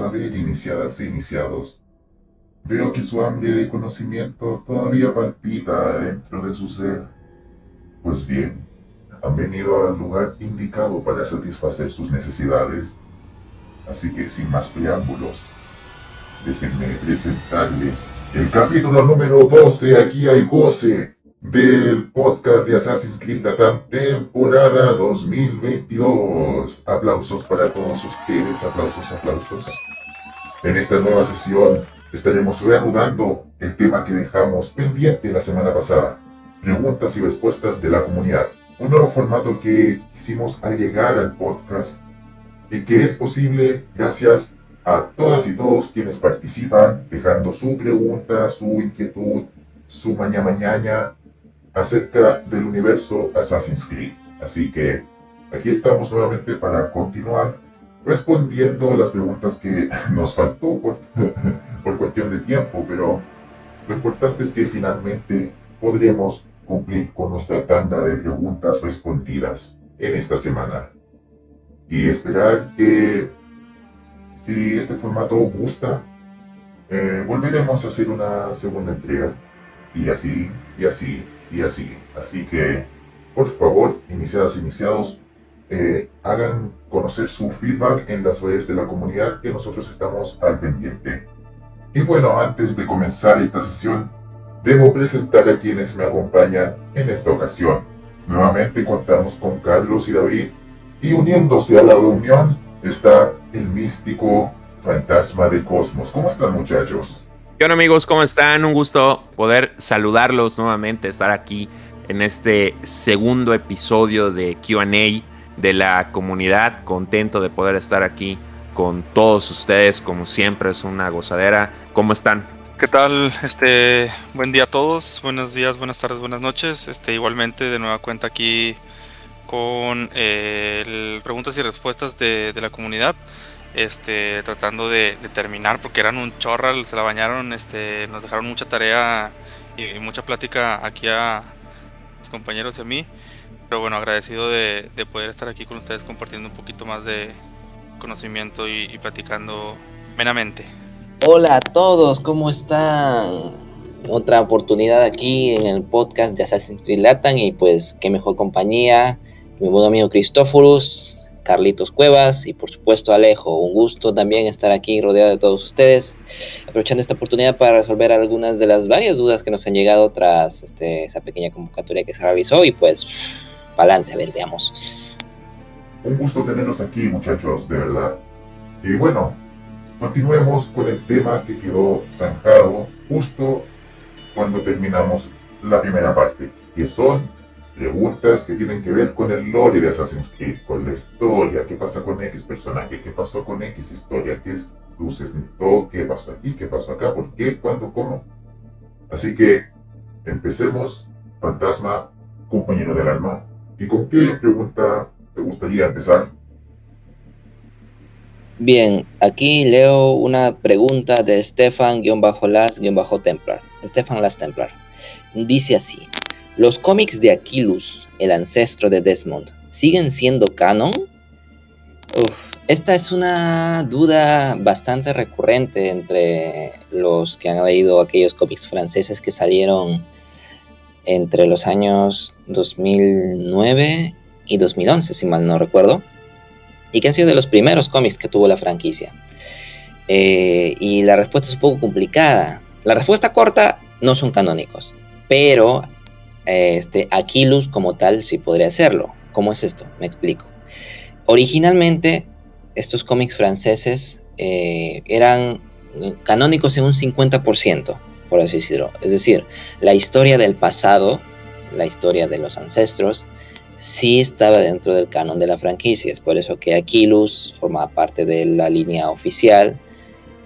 A ver iniciadas e iniciados. Veo que su hambre de conocimiento todavía palpita dentro de su ser. Pues bien, han venido al lugar indicado para satisfacer sus necesidades. Así que sin más preámbulos, déjenme presentarles el capítulo número 12. Aquí hay goce del podcast de Assassin's Creed Latam temporada 2022. Aplausos para todos ustedes, aplausos, aplausos. En esta nueva sesión estaremos reanudando el tema que dejamos pendiente la semana pasada. Preguntas y respuestas de la comunidad. Un nuevo formato que hicimos al llegar al podcast y que es posible gracias a todas y todos quienes participan, dejando su pregunta, su inquietud, su maña mañana acerca del universo Assassin's Creed. Así que aquí estamos nuevamente para continuar respondiendo las preguntas que nos faltó por, por cuestión de tiempo, pero lo importante es que finalmente podremos cumplir con nuestra tanda de preguntas respondidas en esta semana. Y esperar que si este formato gusta, eh, volveremos a hacer una segunda entrega. Y así, y así, y así. Así que, por favor, iniciados, iniciados, eh, hagan conocer su feedback en las redes de la comunidad que nosotros estamos al pendiente. Y bueno, antes de comenzar esta sesión, debo presentar a quienes me acompañan en esta ocasión. Nuevamente contamos con Carlos y David, y uniéndose a la reunión está el místico fantasma de Cosmos. ¿Cómo están muchachos? ¿Qué onda amigos? ¿Cómo están? Un gusto poder saludarlos nuevamente, estar aquí en este segundo episodio de QA de la comunidad. Contento de poder estar aquí con todos ustedes, como siempre, es una gozadera. ¿Cómo están? ¿Qué tal? Este, buen día a todos, buenos días, buenas tardes, buenas noches. Este, igualmente de nueva cuenta aquí con eh, preguntas y respuestas de, de la comunidad este, tratando de, terminar porque eran un chorral, se la bañaron, este, nos dejaron mucha tarea y, mucha plática aquí a los compañeros y a mí. Pero bueno, agradecido de, poder estar aquí con ustedes compartiendo un poquito más de conocimiento y, platicando menamente. Hola a todos, ¿cómo están? Otra oportunidad aquí en el podcast de Assassin's Creed Latam y pues qué mejor compañía, mi buen amigo Cristóforos, Carlitos Cuevas y por supuesto Alejo. Un gusto también estar aquí rodeado de todos ustedes, aprovechando esta oportunidad para resolver algunas de las varias dudas que nos han llegado tras este, esa pequeña convocatoria que se realizó y pues, para adelante, a ver, veamos. Un gusto tenerlos aquí muchachos, de verdad. Y bueno, continuemos con el tema que quedó zanjado justo cuando terminamos la primera parte, que son preguntas que tienen que ver con el lore de Assassin's Creed, con la historia, qué pasa con X personaje, qué pasó con X historia, qué es luces, qué pasó aquí, qué pasó acá, por qué, cuándo, cómo. Así que empecemos, fantasma, compañero del alma. ¿Y con qué pregunta te gustaría empezar? Bien, aquí leo una pregunta de Stefan-Las-Templar. Stefan Las Templar. Dice así. ¿Los cómics de Aquilus, el ancestro de Desmond, siguen siendo canon? esta es una duda bastante recurrente entre los que han leído aquellos cómics franceses que salieron entre los años 2009 y 2011, si mal no recuerdo, y que han sido de los primeros cómics que tuvo la franquicia. Eh, y la respuesta es un poco complicada. La respuesta corta, no son canónicos, pero este, Aquilus como tal sí podría hacerlo. ¿Cómo es esto? Me explico. Originalmente, estos cómics franceses eh, eran canónicos en un 50%, por así decirlo. Es decir, la historia del pasado, la historia de los ancestros, sí estaba dentro del canon de la franquicia. Es por eso que Aquilus formaba parte de la línea oficial,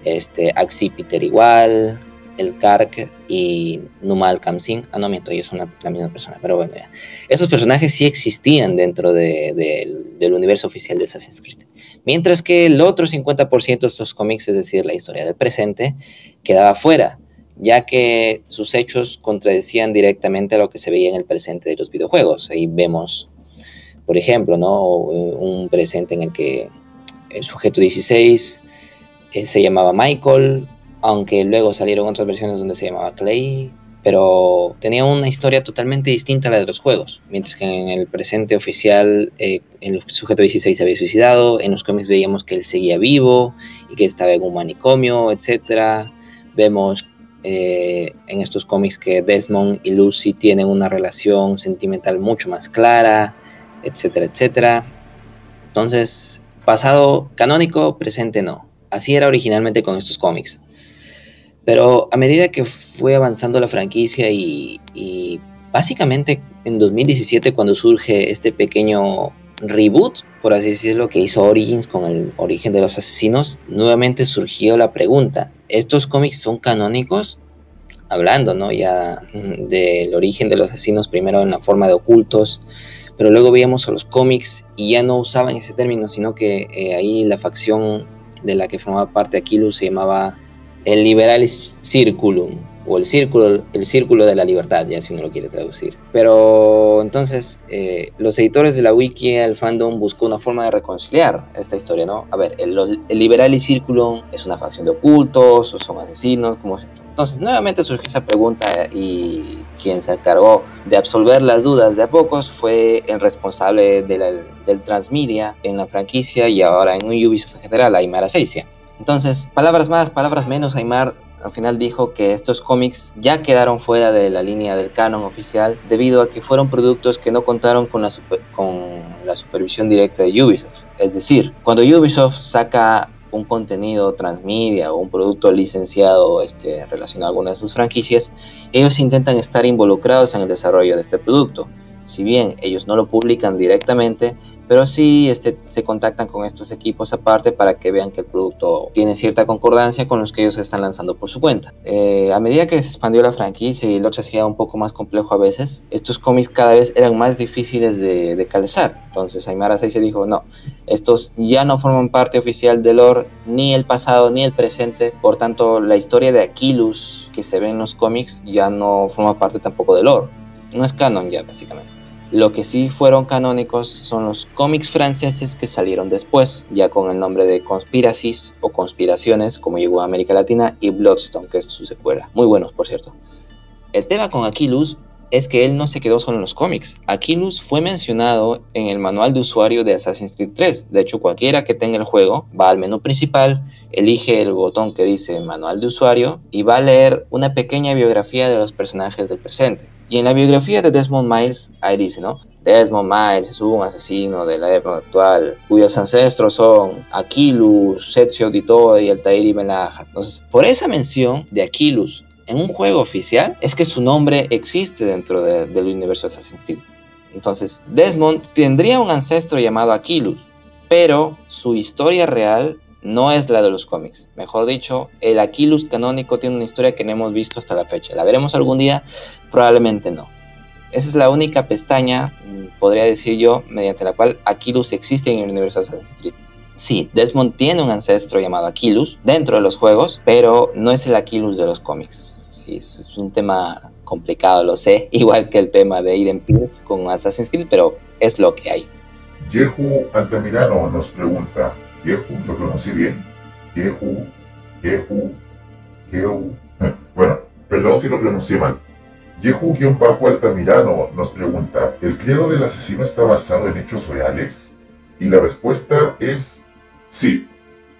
este, Axipiter igual, el Kark y Numal Kamsin. Ah, no miento, ellos son la, misma persona, pero bueno, ya. Esos personajes sí existían dentro del universo oficial de Assassin's Creed. Mientras que el otro 50% de estos cómics, es decir, la historia del presente, quedaba fuera, ya que sus hechos contradecían directamente a lo que se veía en el presente de los videojuegos. Ahí vemos por ejemplo, ¿no? un presente en el que el sujeto 16 eh, se llamaba Michael, aunque luego salieron otras versiones donde se llamaba Clay, pero tenía una historia totalmente distinta a la de los juegos, mientras que en el presente oficial eh, el sujeto 16 se había suicidado, en los cómics veíamos que él seguía vivo y que estaba en un manicomio, etc. Vemos eh, en estos cómics que Desmond y Lucy tienen una relación sentimental mucho más clara, etcétera, etcétera. Entonces, pasado canónico, presente no. Así era originalmente con estos cómics. Pero a medida que fue avanzando la franquicia y, básicamente en 2017 cuando surge este pequeño reboot, por así decirlo, que hizo Origins con el origen de los asesinos, nuevamente surgió la pregunta, ¿estos cómics son canónicos? Hablando, ¿no? Ya del origen de los asesinos, primero en la forma de ocultos, pero luego veíamos a los cómics y ya no usaban ese término, sino que eh, ahí la facción de la que formaba parte Aquilus se llamaba el Liberalis Circulum, o el círculo, el círculo de la libertad, ya si uno lo quiere traducir. Pero entonces, eh, los editores de la wiki, el fandom, buscó una forma de reconciliar esta historia, ¿no? A ver, el, el Liberalis Circulum es una facción de ocultos, o son asesinos, ¿cómo es esto? Entonces, nuevamente surgió esa pregunta y quien se encargó de absolver las dudas de a pocos fue el responsable del transmedia en la franquicia y ahora en Ubisoft en general, Aymar Aceicia. Entonces, palabras más, palabras menos, Aymar al final dijo que estos cómics ya quedaron fuera de la línea del canon oficial debido a que fueron productos que no contaron con la, supervisión directa de Ubisoft. Es decir, cuando Ubisoft saca un contenido transmedia o un producto licenciado este, relacionado a alguna de sus franquicias, ellos intentan estar involucrados en el desarrollo de este producto. Si bien ellos no lo publican directamente, pero sí este, se contactan con estos equipos aparte para que vean que el producto tiene cierta concordancia con los que ellos están lanzando por su cuenta. Eh, a medida que se expandió la franquicia y lo se hacía un poco más complejo a veces, estos cómics cada vez eran más difíciles de, de calzar. Entonces Aymara 6 se dijo, no, estos ya no forman parte oficial del lore, ni el pasado ni el presente, por tanto la historia de Aquilus que se ve en los cómics ya no forma parte tampoco del lore. No es canon ya, básicamente. Lo que sí fueron canónicos son los cómics franceses que salieron después, ya con el nombre de Conspiracies o Conspiraciones, como llegó a América Latina, y Bloodstone, que es su secuela. Muy buenos, por cierto. El tema con Aquilus es que él no se quedó solo en los cómics. Aquilus fue mencionado en el manual de usuario de Assassin's Creed 3. De hecho, cualquiera que tenga el juego va al menú principal, elige el botón que dice manual de usuario y va a leer una pequeña biografía de los personajes del presente. Y en la biografía de Desmond Miles, ahí dice, ¿no? Desmond Miles es un asesino de la época actual, cuyos ancestros son Aquilus, Ezio Auditore y Altair y Melaja. Entonces, por esa mención de Aquilus en un juego oficial, es que su nombre existe dentro del universo de Assassin's Creed. Entonces, Desmond tendría un ancestro llamado Aquilus, pero su historia real no es la de los cómics. Mejor dicho, el Aquilus canónico tiene una historia que no hemos visto hasta la fecha. ¿La veremos algún día? Probablemente no. Esa es la única pestaña, mm, podría decir yo, mediante la cual Aquilus existe en el universo de Assassin's Creed. Sí, Desmond tiene un ancestro llamado Aquilus dentro de los juegos, pero no es el Aquilus de los cómics. Sí, es un tema complicado, lo sé, igual que el tema de Eden con Assassin's Creed, pero es lo que hay. Yehu Altamirano nos pregunta, Yehu, lo pronuncié bien. Yehu, Yehu, Yehu. Bueno, perdón si lo pronuncié mal. Yehu-Altamirano nos pregunta, ¿el credo del asesino está basado en hechos reales? Y la respuesta es sí.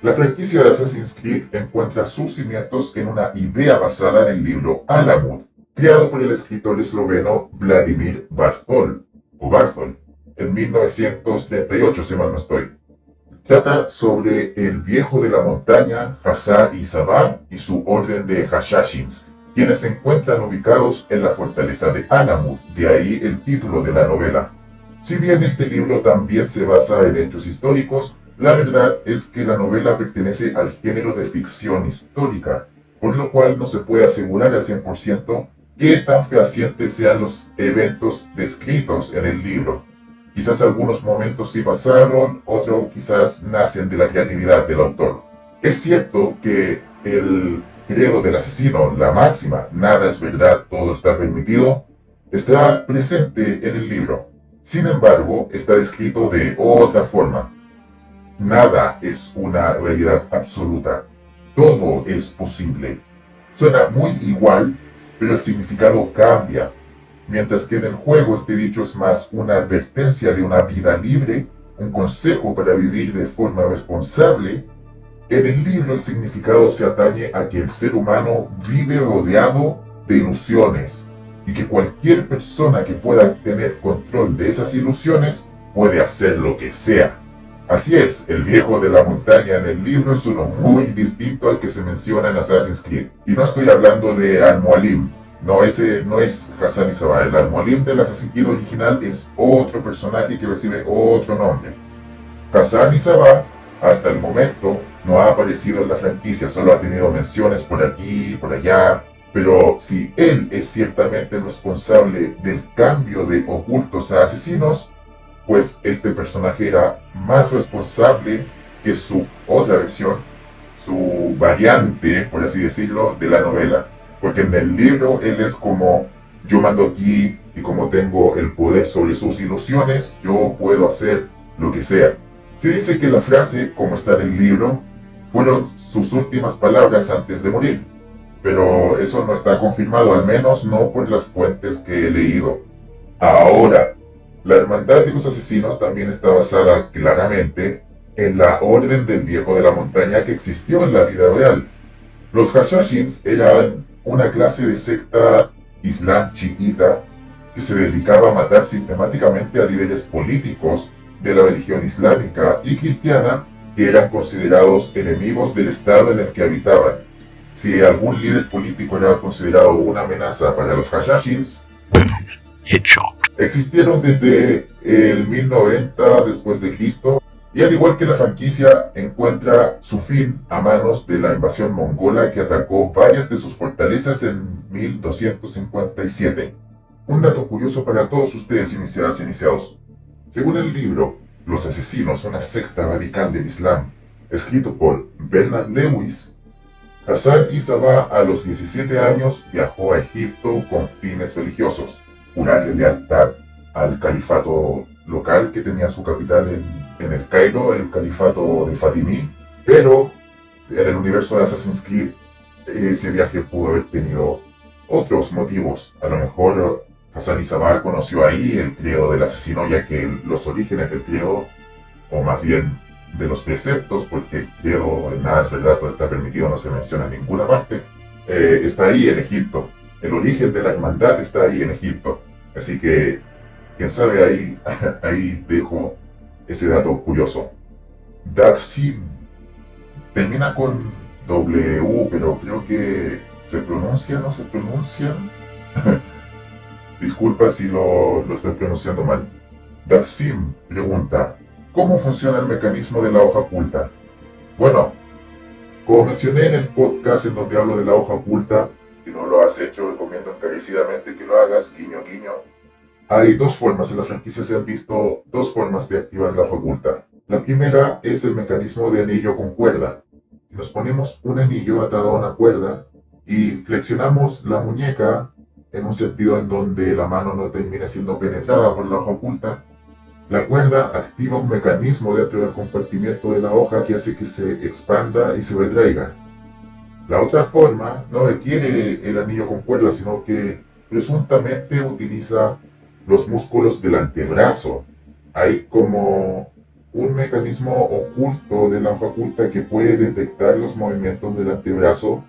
La franquicia de Assassin's Creed encuentra sus cimientos en una idea basada en el libro Alamut, creado por el escritor esloveno Vladimir Barthol, o Barthol, en 1938, si mal no estoy. Trata sobre el viejo de la montaña, Hassar y Sabah, y su orden de Hashashins, quienes se encuentran ubicados en la fortaleza de Anamut, de ahí el título de la novela. Si bien este libro también se basa en hechos históricos, la verdad es que la novela pertenece al género de ficción histórica, por lo cual no se puede asegurar al 100% qué tan fehacientes sean los eventos descritos en el libro. Quizás algunos momentos sí pasaron, otros quizás nacen de la creatividad del autor. Es cierto que el credo del asesino, la máxima, nada es verdad, todo está permitido, está presente en el libro. Sin embargo, está descrito de otra forma. Nada es una realidad absoluta. Todo es posible. Suena muy igual, pero el significado cambia. Mientras que en el juego este dicho es más una advertencia de una vida libre, un consejo para vivir de forma responsable, en el libro el significado se atañe a que el ser humano vive rodeado de ilusiones y que cualquier persona que pueda tener control de esas ilusiones puede hacer lo que sea. Así es, el viejo de la montaña en el libro es uno muy distinto al que se menciona en Assassin's Creed. Y no estoy hablando de Al-Mualim. No, ese no es Hassan Isaba. El Al-Mualim del Assassin's original es otro personaje que recibe otro nombre. Hassan Isaba, hasta el momento, no ha aparecido en la franquicia, solo ha tenido menciones por aquí, por allá, pero si él es ciertamente responsable del cambio de ocultos a asesinos, pues este personaje era más responsable que su otra versión, su variante, por así decirlo, de la novela. Porque en el libro él es como, yo mando aquí y como tengo el poder sobre sus ilusiones, yo puedo hacer lo que sea. Se dice que la frase, como está en el libro, fueron sus últimas palabras antes de morir pero eso no está confirmado, al menos no por las fuentes que he leído. Ahora, la Hermandad de los Asesinos también está basada claramente en la Orden del Viejo de la Montaña que existió en la vida real. Los Hashashins eran una clase de secta islam chiita que se dedicaba a matar sistemáticamente a líderes políticos de la religión islámica y cristiana que eran considerados enemigos del estado en el que habitaban. Si algún líder político era considerado una amenaza para los Hashashins, existieron desde el 1090 después de Cristo y al igual que la franquicia encuentra su fin a manos de la invasión mongola que atacó varias de sus fortalezas en 1257. Un dato curioso para todos ustedes iniciadas e iniciados. Según el libro Los asesinos, una secta radical del Islam, escrito por Bernard Lewis, Hassan Isaba a los 17 años viajó a Egipto con fines religiosos, jurarle lealtad al califato local que tenía su capital en, el Cairo, el califato de Fatimí, pero en el universo de Assassin's Creed ese viaje pudo haber tenido otros motivos. A lo mejor Hassan Isaba conoció ahí el credo del asesino, ya que los orígenes del credo, o más bien de los preceptos, porque creo nada es verdad, todo está permitido, no se menciona en ninguna parte, eh, está ahí en Egipto. El origen de la hermandad está ahí en Egipto. Así que, quién sabe, ahí, ahí dejo ese dato curioso. Daxim termina con W, pero creo que se pronuncia, no se pronuncia. Disculpa si lo, lo estoy pronunciando mal. Daxim pregunta, ¿Cómo funciona el mecanismo de la hoja oculta? Bueno, como mencioné en el podcast en donde hablo de la hoja oculta, si no lo has hecho, recomiendo encarecidamente que lo hagas, guiño, guiño. Hay dos formas, en la franquicia se han visto dos formas de activar la hoja oculta. La primera es el mecanismo de anillo con cuerda. Nos ponemos un anillo atado a una cuerda y flexionamos la muñeca en un sentido en donde la mano no termine siendo penetrada por la hoja oculta la cuerda activa un mecanismo dentro del compartimiento de la hoja que hace que se expanda y se retraiga. La otra forma no requiere el anillo con cuerda, sino que presuntamente utiliza los músculos del antebrazo. Hay como un mecanismo oculto de la hoja oculta que puede detectar los movimientos del antebrazo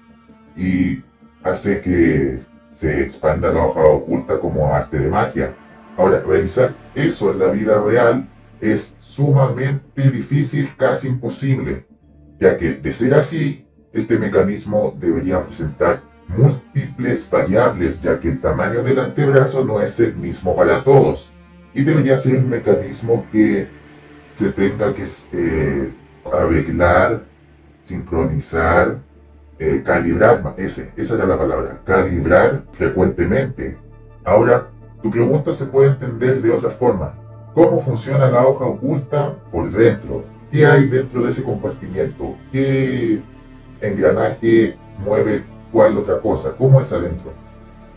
y hace que se expanda la hoja oculta como arte de magia. Ahora, realizar eso en la vida real es sumamente difícil, casi imposible, ya que de ser así, este mecanismo debería presentar múltiples variables, ya que el tamaño del antebrazo no es el mismo para todos, y debería ser un mecanismo que se tenga que eh, arreglar, sincronizar, eh, calibrar, ese, esa era la palabra, calibrar frecuentemente. Ahora, tu pregunta se puede entender de otra forma. ¿Cómo funciona la hoja oculta por dentro? ¿Qué hay dentro de ese compartimiento? ¿Qué engranaje mueve cuál otra cosa? ¿Cómo es adentro?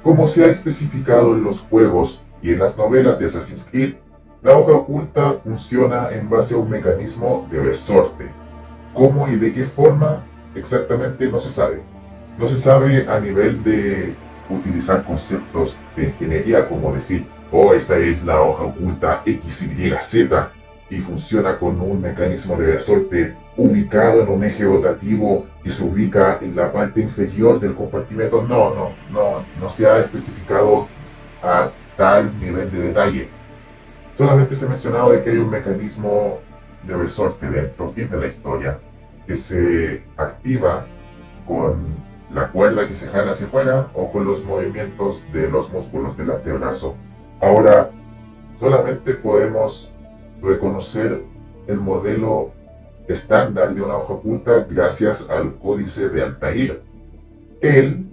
Como se ha especificado en los juegos y en las novelas de Assassin's Creed, La hoja oculta funciona en base a un mecanismo de resorte. ¿Cómo y de qué forma? Exactamente no se sabe. No se sabe a nivel de utilizar conceptos de ingeniería como decir, oh, esta es la hoja oculta XYZ y funciona con un mecanismo de resorte ubicado en un eje rotativo que se ubica en la parte inferior del compartimento. No, no, no, no se ha especificado a tal nivel de detalle. Solamente se ha mencionado de que hay un mecanismo de resorte dentro, fin de la historia, que se activa con la cuerda que se jala hacia afuera o con los movimientos de los músculos del antebrazo. Ahora, solamente podemos reconocer el modelo estándar de una hoja oculta gracias al códice de Altair. Él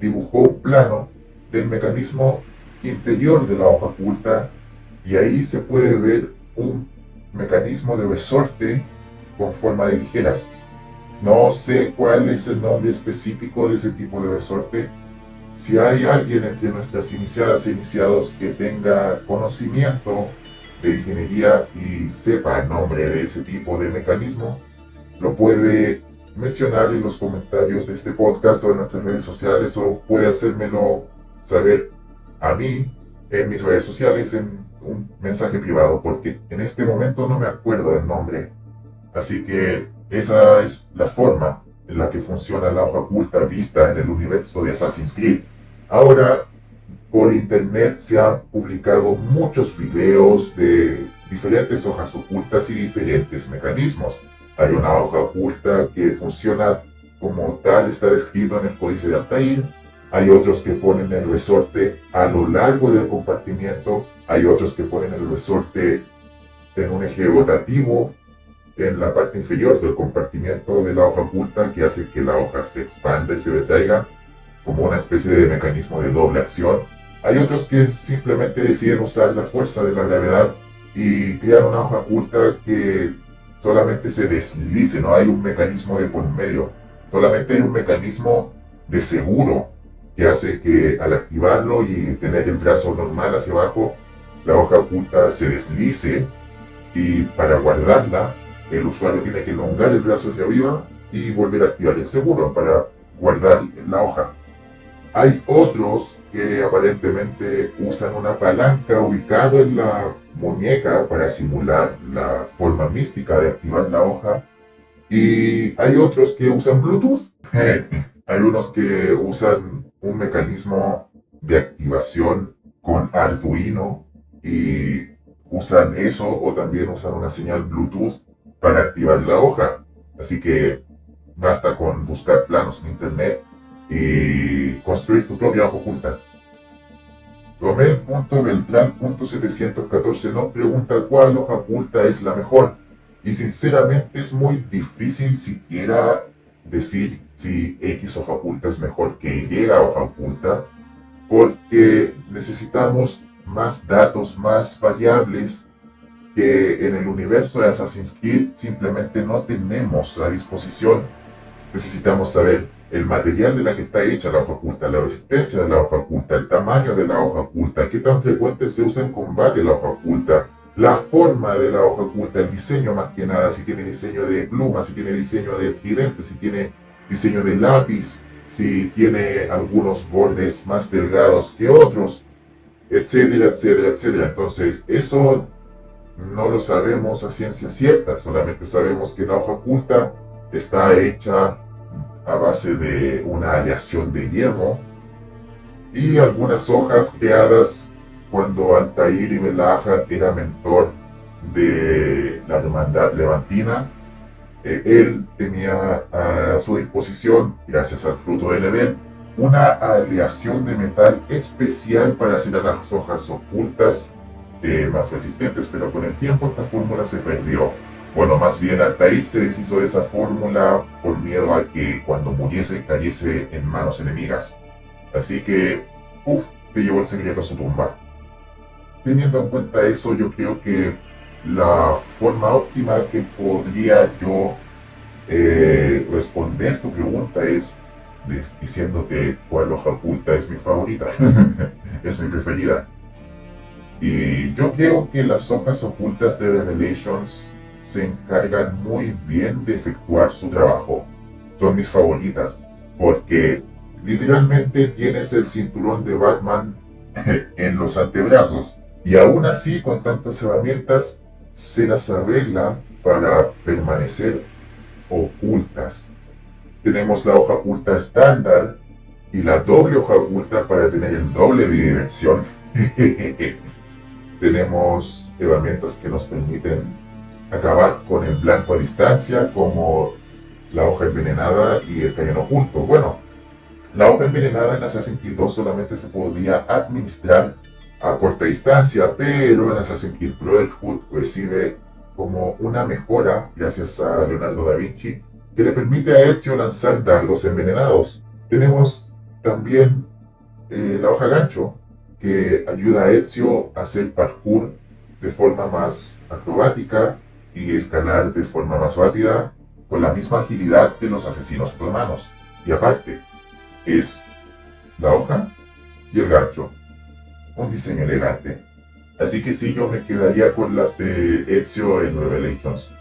dibujó un plano del mecanismo interior de la hoja oculta y ahí se puede ver un mecanismo de resorte con forma de tijeras. No sé cuál es el nombre específico de ese tipo de resorte. Si hay alguien entre nuestras iniciadas e iniciados que tenga conocimiento de ingeniería y sepa el nombre de ese tipo de mecanismo, lo puede mencionar en los comentarios de este podcast o en nuestras redes sociales o puede hacérmelo saber a mí en mis redes sociales en un mensaje privado porque en este momento no me acuerdo del nombre. Así que esa es la forma en la que funciona la hoja oculta vista en el universo de Assassin's Creed. Ahora por internet se han publicado muchos videos de diferentes hojas ocultas y diferentes mecanismos. Hay una hoja oculta que funciona como tal, está descrito en el códice de Altair. Hay otros que ponen el resorte a lo largo del compartimiento. Hay otros que ponen el resorte en un eje rotativo en la parte inferior del compartimiento de la hoja oculta que hace que la hoja se expanda y se retraiga como una especie de mecanismo de doble acción hay otros que simplemente deciden usar la fuerza de la gravedad y crear una hoja oculta que solamente se deslice, no hay un mecanismo de por medio, solamente hay un mecanismo de seguro que hace que al activarlo y tener el brazo normal hacia abajo, la hoja oculta se deslice y para guardarla el usuario tiene que elongar el brazo hacia arriba y volver a activar el seguro para guardar la hoja. Hay otros que aparentemente usan una palanca ubicada en la muñeca para simular la forma mística de activar la hoja. Y hay otros que usan Bluetooth. hay unos que usan un mecanismo de activación con Arduino y usan eso o también usan una señal Bluetooth para activar la hoja. Así que basta con buscar planos en internet y construir tu propia hoja oculta. Romel.beltrán.714 nos pregunta cuál hoja oculta es la mejor. Y sinceramente es muy difícil siquiera decir si X hoja oculta es mejor que Y hoja oculta, porque necesitamos más datos, más variables que en el universo de Assassin's Creed simplemente no tenemos a disposición. Necesitamos saber el material de la que está hecha la hoja oculta, la resistencia de la hoja oculta, el tamaño de la hoja oculta, qué tan frecuente se usa en combate la hoja oculta, la forma de la hoja oculta, el diseño más que nada, si tiene diseño de pluma, si tiene diseño de tridente, si tiene diseño de lápiz, si tiene algunos bordes más delgados que otros, etcétera, etcétera, etcétera. Entonces, eso no lo sabemos a ciencia cierta, solamente sabemos que la hoja oculta está hecha a base de una aleación de hierro y algunas hojas creadas cuando Altair y Belahad era mentor de la hermandad levantina. Eh, él tenía a su disposición, gracias al fruto del Edén, una aleación de metal especial para hacer las hojas ocultas eh, más resistentes, pero con el tiempo esta fórmula se perdió. Bueno, más bien Altair se deshizo de esa fórmula por miedo a que cuando muriese cayese en manos enemigas. Así que, uff, te llevó el secreto a su tumba. Teniendo en cuenta eso, yo creo que la forma óptima que podría yo eh, responder tu pregunta es diciéndote cuál hoja oculta es mi favorita, es mi preferida. Y yo creo que las hojas ocultas de Revelations se encargan muy bien de efectuar su trabajo. Son mis favoritas, porque literalmente tienes el cinturón de Batman en los antebrazos. Y aún así, con tantas herramientas, se las arregla para permanecer ocultas. Tenemos la hoja oculta estándar y la doble hoja oculta para tener el doble de dirección. Tenemos herramientas que nos permiten acabar con el blanco a distancia, como la hoja envenenada y el cañón oculto. Bueno, la hoja envenenada en Assassin's Creed 2 solamente se podía administrar a corta distancia, pero en Assassin's Creed Brotherhood recibe como una mejora, gracias a Leonardo da Vinci, que le permite a Ezio lanzar dardos envenenados. Tenemos también eh, la hoja gancho, que ayuda a Ezio a hacer parkour de forma más acrobática y escalar de forma más rápida con la misma agilidad de los asesinos romanos. Y aparte, es la hoja y el gancho. Un diseño elegante. Así que sí, yo me quedaría con las de Ezio en Revelations.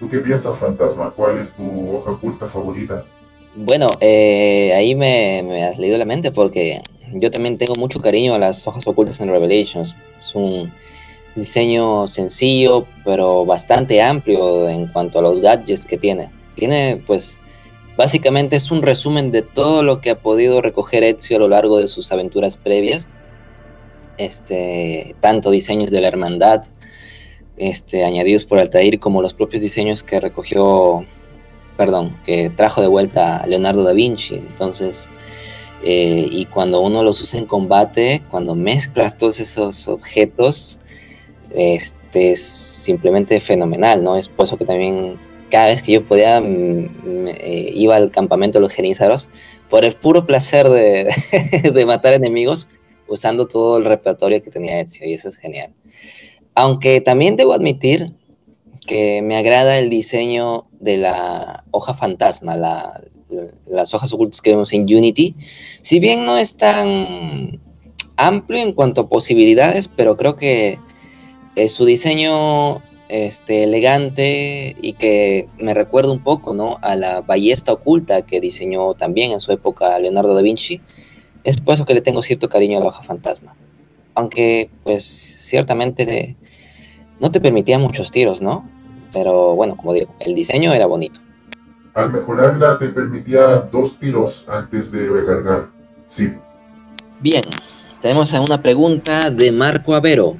¿Tú qué piensas, Fantasma? ¿Cuál es tu hoja oculta favorita? Bueno, eh, ahí me, me, has leído la mente porque yo también tengo mucho cariño a las hojas ocultas en Revelations. Es un diseño sencillo, pero bastante amplio en cuanto a los gadgets que tiene. Tiene, pues, básicamente es un resumen de todo lo que ha podido recoger Ezio a lo largo de sus aventuras previas este, tanto diseños de la hermandad este, añadidos por Altair como los propios diseños que recogió, perdón, que trajo de vuelta Leonardo da Vinci. Entonces, eh, y cuando uno los usa en combate, cuando mezclas todos esos objetos, este es simplemente fenomenal, ¿no? Es por eso que también cada vez que yo podía mm, eh, iba al campamento de los genízaros por el puro placer de, de matar enemigos usando todo el repertorio que tenía Ezio y eso es genial. Aunque también debo admitir que me agrada el diseño de la hoja fantasma, las hojas ocultas que vemos en Unity. Si bien no es tan amplio en cuanto a posibilidades, pero creo que es su diseño este, elegante y que me recuerda un poco ¿no? a la ballesta oculta que diseñó también en su época Leonardo da Vinci es por eso que le tengo cierto cariño a la hoja fantasma. Aunque, pues, ciertamente no te permitía muchos tiros, ¿no? Pero bueno, como digo, el diseño era bonito. Al mejorarla te permitía dos tiros antes de recargar. Sí. Bien, tenemos una pregunta de Marco Avero.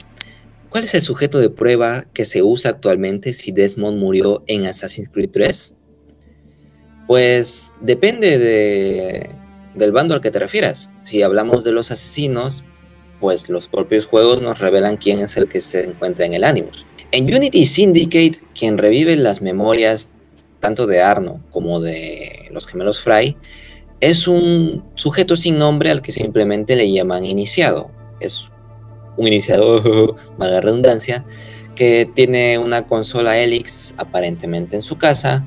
¿Cuál es el sujeto de prueba que se usa actualmente si Desmond murió en Assassin's Creed 3? Pues depende de del bando al que te refieras. Si hablamos de los asesinos, pues los propios juegos nos revelan quién es el que se encuentra en el Animus. En Unity Syndicate, quien revive las memorias tanto de Arno como de los gemelos Fry, es un sujeto sin nombre al que simplemente le llaman iniciado. Es un iniciado, mala redundancia, que tiene una consola Helix aparentemente en su casa,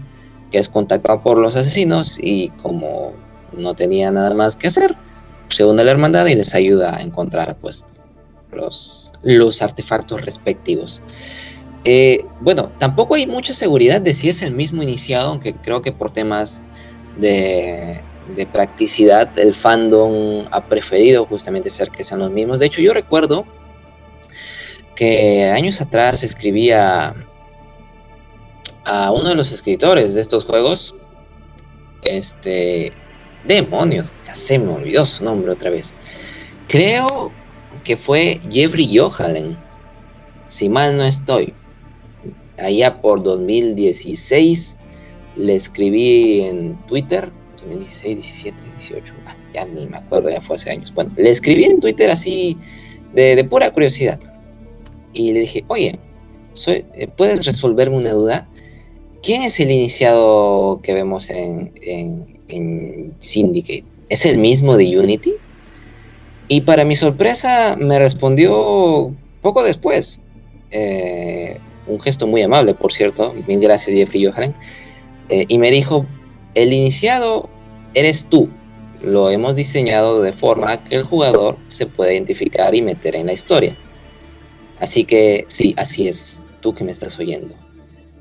que es contactado por los asesinos y como no tenía nada más que hacer, se une a la hermandad y les ayuda a encontrar pues los, los artefactos respectivos. Eh, bueno, tampoco hay mucha seguridad de si es el mismo iniciado, aunque creo que por temas de, de practicidad el fandom ha preferido justamente ser que sean los mismos. De hecho, yo recuerdo que años atrás escribía a uno de los escritores de estos juegos, este, Demonios, ya se me olvidó su nombre otra vez. Creo que fue Jeffrey Johalen, si mal no estoy. Allá por 2016 le escribí en Twitter, 2016, 17, 18, ya ni me acuerdo, ya fue hace años. Bueno, le escribí en Twitter así de, pura curiosidad. Y le dije, oye, soy, ¿puedes resolverme una duda? ¿Quién es el iniciado que vemos en, en Syndicate es el mismo de Unity. Y para mi sorpresa me respondió poco después. Eh, un gesto muy amable, por cierto. Mil gracias, Jeffrey Johan. Eh, y me dijo, el iniciado eres tú. Lo hemos diseñado de forma que el jugador se pueda identificar y meter en la historia. Así que sí, así es, tú que me estás oyendo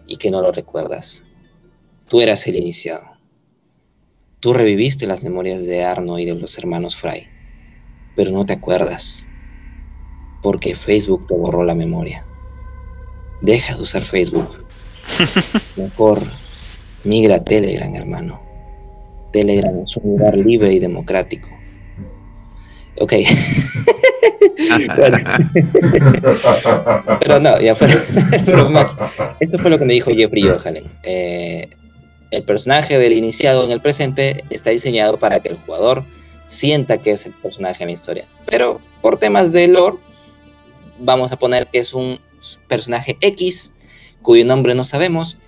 y que no lo recuerdas. Tú eras el iniciado. Tú reviviste las memorias de Arno y de los hermanos Fry, pero no te acuerdas, porque Facebook te borró la memoria. Deja de usar Facebook. Mejor migra a Telegram, hermano. Telegram es un lugar libre y democrático. Ok. Pero no, ya fue. Eso fue lo que me dijo Jeffrey Johalen. Eh, el personaje del iniciado en el presente está diseñado para que el jugador sienta que es el personaje en la historia. Pero por temas de lore, vamos a poner que es un personaje X, cuyo nombre no sabemos,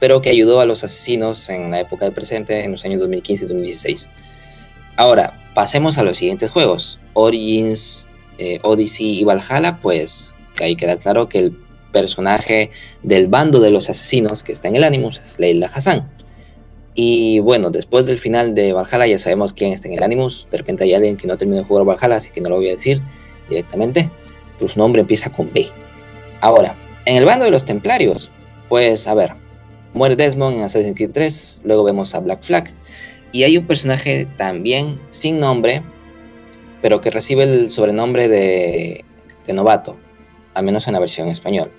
pero que ayudó a los asesinos en la época del presente, en los años 2015 y 2016. Ahora, pasemos a los siguientes juegos. Origins, eh, Odyssey y Valhalla, pues ahí queda claro que el personaje del bando de los asesinos que está en el Animus es Leila Hassan. Y bueno, después del final de Valhalla ya sabemos quién está en el Animus. De repente hay alguien que no terminó de jugar Valhalla, así que no lo voy a decir directamente. Pero su nombre empieza con B. Ahora, en el bando de los templarios, pues a ver, muere Desmond en Assassin's Creed 3, luego vemos a Black Flag, y hay un personaje también sin nombre, pero que recibe el sobrenombre de, novato, al menos en la versión español.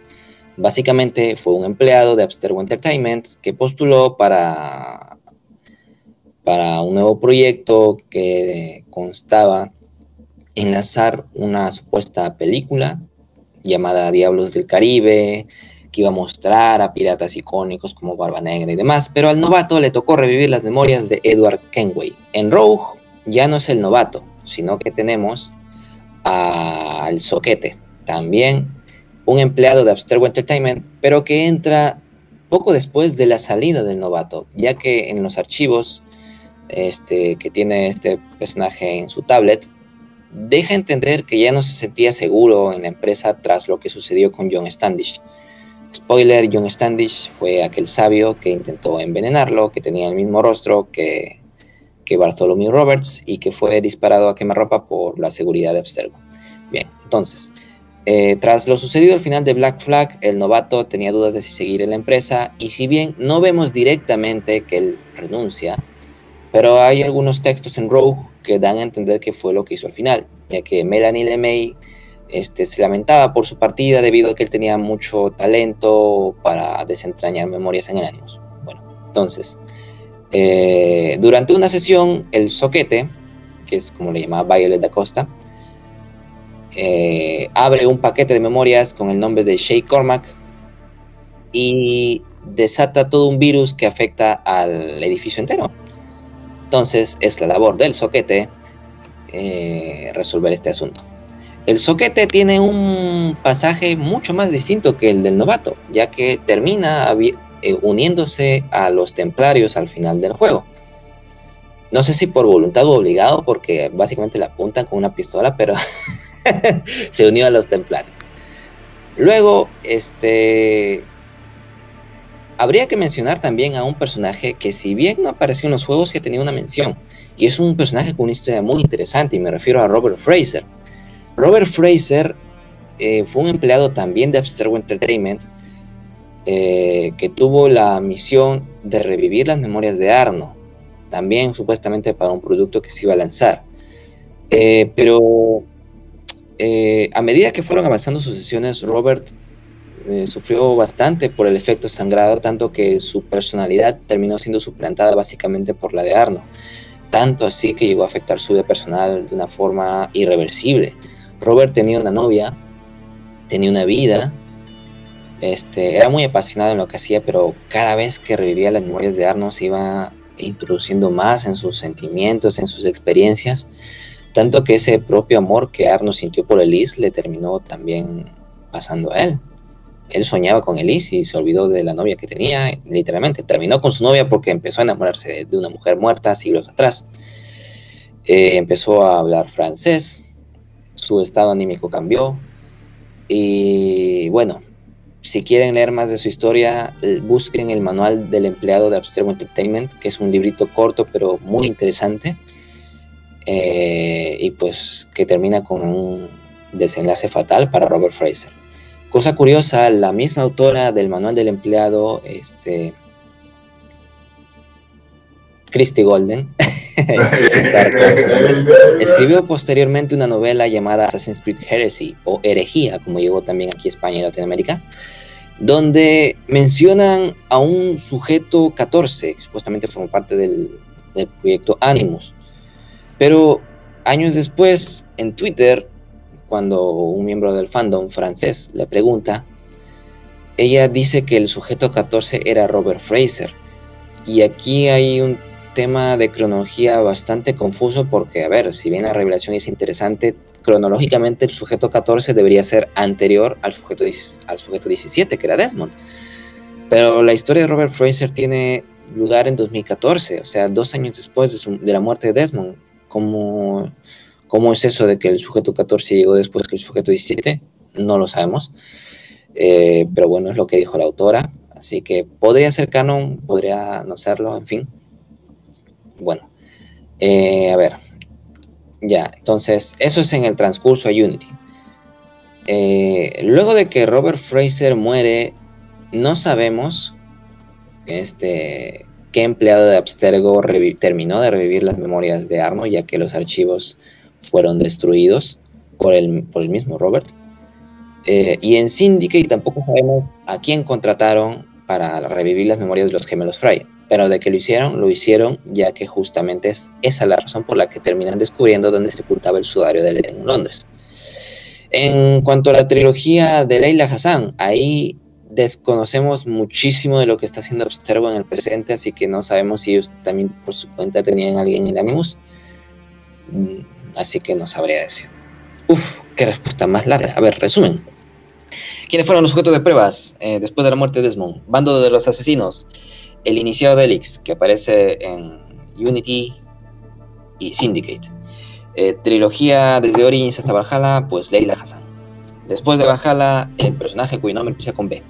Básicamente fue un empleado de Abstergo Entertainment que postuló para, para un nuevo proyecto que constaba en lanzar una supuesta película llamada Diablos del Caribe, iba a mostrar a piratas icónicos como Barba Negra y demás, pero al novato le tocó revivir las memorias de Edward Kenway. En Rogue ya no es el novato, sino que tenemos al Soquete, también un empleado de Abstergo Entertainment, pero que entra poco después de la salida del novato, ya que en los archivos este, que tiene este personaje en su tablet, deja entender que ya no se sentía seguro en la empresa tras lo que sucedió con John Standish. Spoiler, John Standish fue aquel sabio que intentó envenenarlo, que tenía el mismo rostro que, que Bartholomew Roberts y que fue disparado a quemarropa por la seguridad de Abstergo. Bien, entonces, eh, tras lo sucedido al final de Black Flag, el novato tenía dudas de si seguir en la empresa y si bien no vemos directamente que él renuncia, pero hay algunos textos en Rogue que dan a entender que fue lo que hizo al final, ya que Melanie LeMay este, se lamentaba por su partida debido a que él tenía mucho talento para desentrañar memorias en el ánimos. Bueno, entonces, eh, durante una sesión, el soquete, que es como le llamaba Violet da Costa, eh, abre un paquete de memorias con el nombre de Shay Cormac y desata todo un virus que afecta al edificio entero. Entonces, es la labor del soquete eh, resolver este asunto. El soquete tiene un pasaje mucho más distinto que el del novato, ya que termina eh, uniéndose a los templarios al final del juego. No sé si por voluntad o obligado, porque básicamente la apuntan con una pistola, pero se unió a los templarios. Luego, este. Habría que mencionar también a un personaje que, si bien no apareció en los juegos, sí tenía una mención. Y es un personaje con una historia muy interesante, y me refiero a Robert Fraser Robert Fraser eh, fue un empleado también de Abstergo Entertainment eh, que tuvo la misión de revivir las memorias de Arno, también supuestamente para un producto que se iba a lanzar. Eh, pero a medida que fueron avanzando sus sesiones, Robert sufrió bastante por el efecto sangrado, tanto que su personalidad terminó siendo suplantada básicamente por la de Arno. Tanto así que llegó a afectar su vida personal de una forma irreversible. Robert tenía una novia, tenía una vida, este, era muy apasionado en lo que hacía, pero cada vez que revivía las memorias de Arno se iba introduciendo más en sus sentimientos, en sus experiencias, tanto que ese propio amor que Arno sintió por Elise le terminó también pasando a él. Él soñaba con Elise y se olvidó de la novia que tenía, literalmente. Terminó con su novia porque empezó a enamorarse de una mujer muerta siglos atrás. Eh, empezó a hablar francés, su estado anímico cambió. Y bueno, si quieren leer más de su historia, eh, busquen el manual del empleado de Abstergo Entertainment, que es un librito corto pero muy interesante. Eh, y pues que termina con un desenlace fatal para Robert Fraser. Cosa curiosa, la misma autora del manual del empleado, este, Christy Golden, escribió posteriormente una novela llamada Assassin's Creed Heresy o Herejía, como llegó también aquí a España y Latinoamérica, donde mencionan a un sujeto 14, que supuestamente formó parte del, del proyecto Animus. Pero años después, en Twitter, cuando un miembro del fandom francés le pregunta, ella dice que el sujeto 14 era Robert Fraser. Y aquí hay un tema de cronología bastante confuso porque, a ver, si bien la revelación es interesante, cronológicamente el sujeto 14 debería ser anterior al sujeto, al sujeto 17, que era Desmond. Pero la historia de Robert Fraser tiene lugar en 2014, o sea, dos años después de, la muerte de Desmond. ¿Cómo, ¿Cómo, es eso de que el sujeto 14 llegó después que el sujeto 17? No lo sabemos. Eh, pero bueno, es lo que dijo la autora. Así que podría ser canon, podría no serlo, en fin. Bueno, eh, a ver, ya, entonces eso es en el transcurso a Unity. Eh, luego de que Robert Fraser muere, no sabemos este, qué empleado de Abstergo terminó de revivir las memorias de Arno, ya que los archivos fueron destruidos por el, por el mismo Robert. Eh, y en Syndicate tampoco sabemos a quién contrataron para revivir las memorias de los gemelos Fry pero de que lo hicieron, lo hicieron ya que justamente es esa la razón por la que terminan descubriendo dónde se ocultaba el sudario de en Londres. En cuanto a la trilogía de Leila Hassan, ahí desconocemos muchísimo de lo que está haciendo Observo en el presente, así que no sabemos si ellos también por su cuenta tenían alguien en Animus. Mm, así que no sabría decir. Uf, qué respuesta más larga. A ver, resumen. ¿Quiénes fueron los sujetos de pruebas eh, después de la muerte de Desmond? Bando de los asesinos el iniciado de Elix, que aparece en Unity y Syndicate. Eh, trilogía desde Origins hasta Valhalla, pues Leila Hassan. Después de Valhalla, el personaje cuyo nombre empieza con B.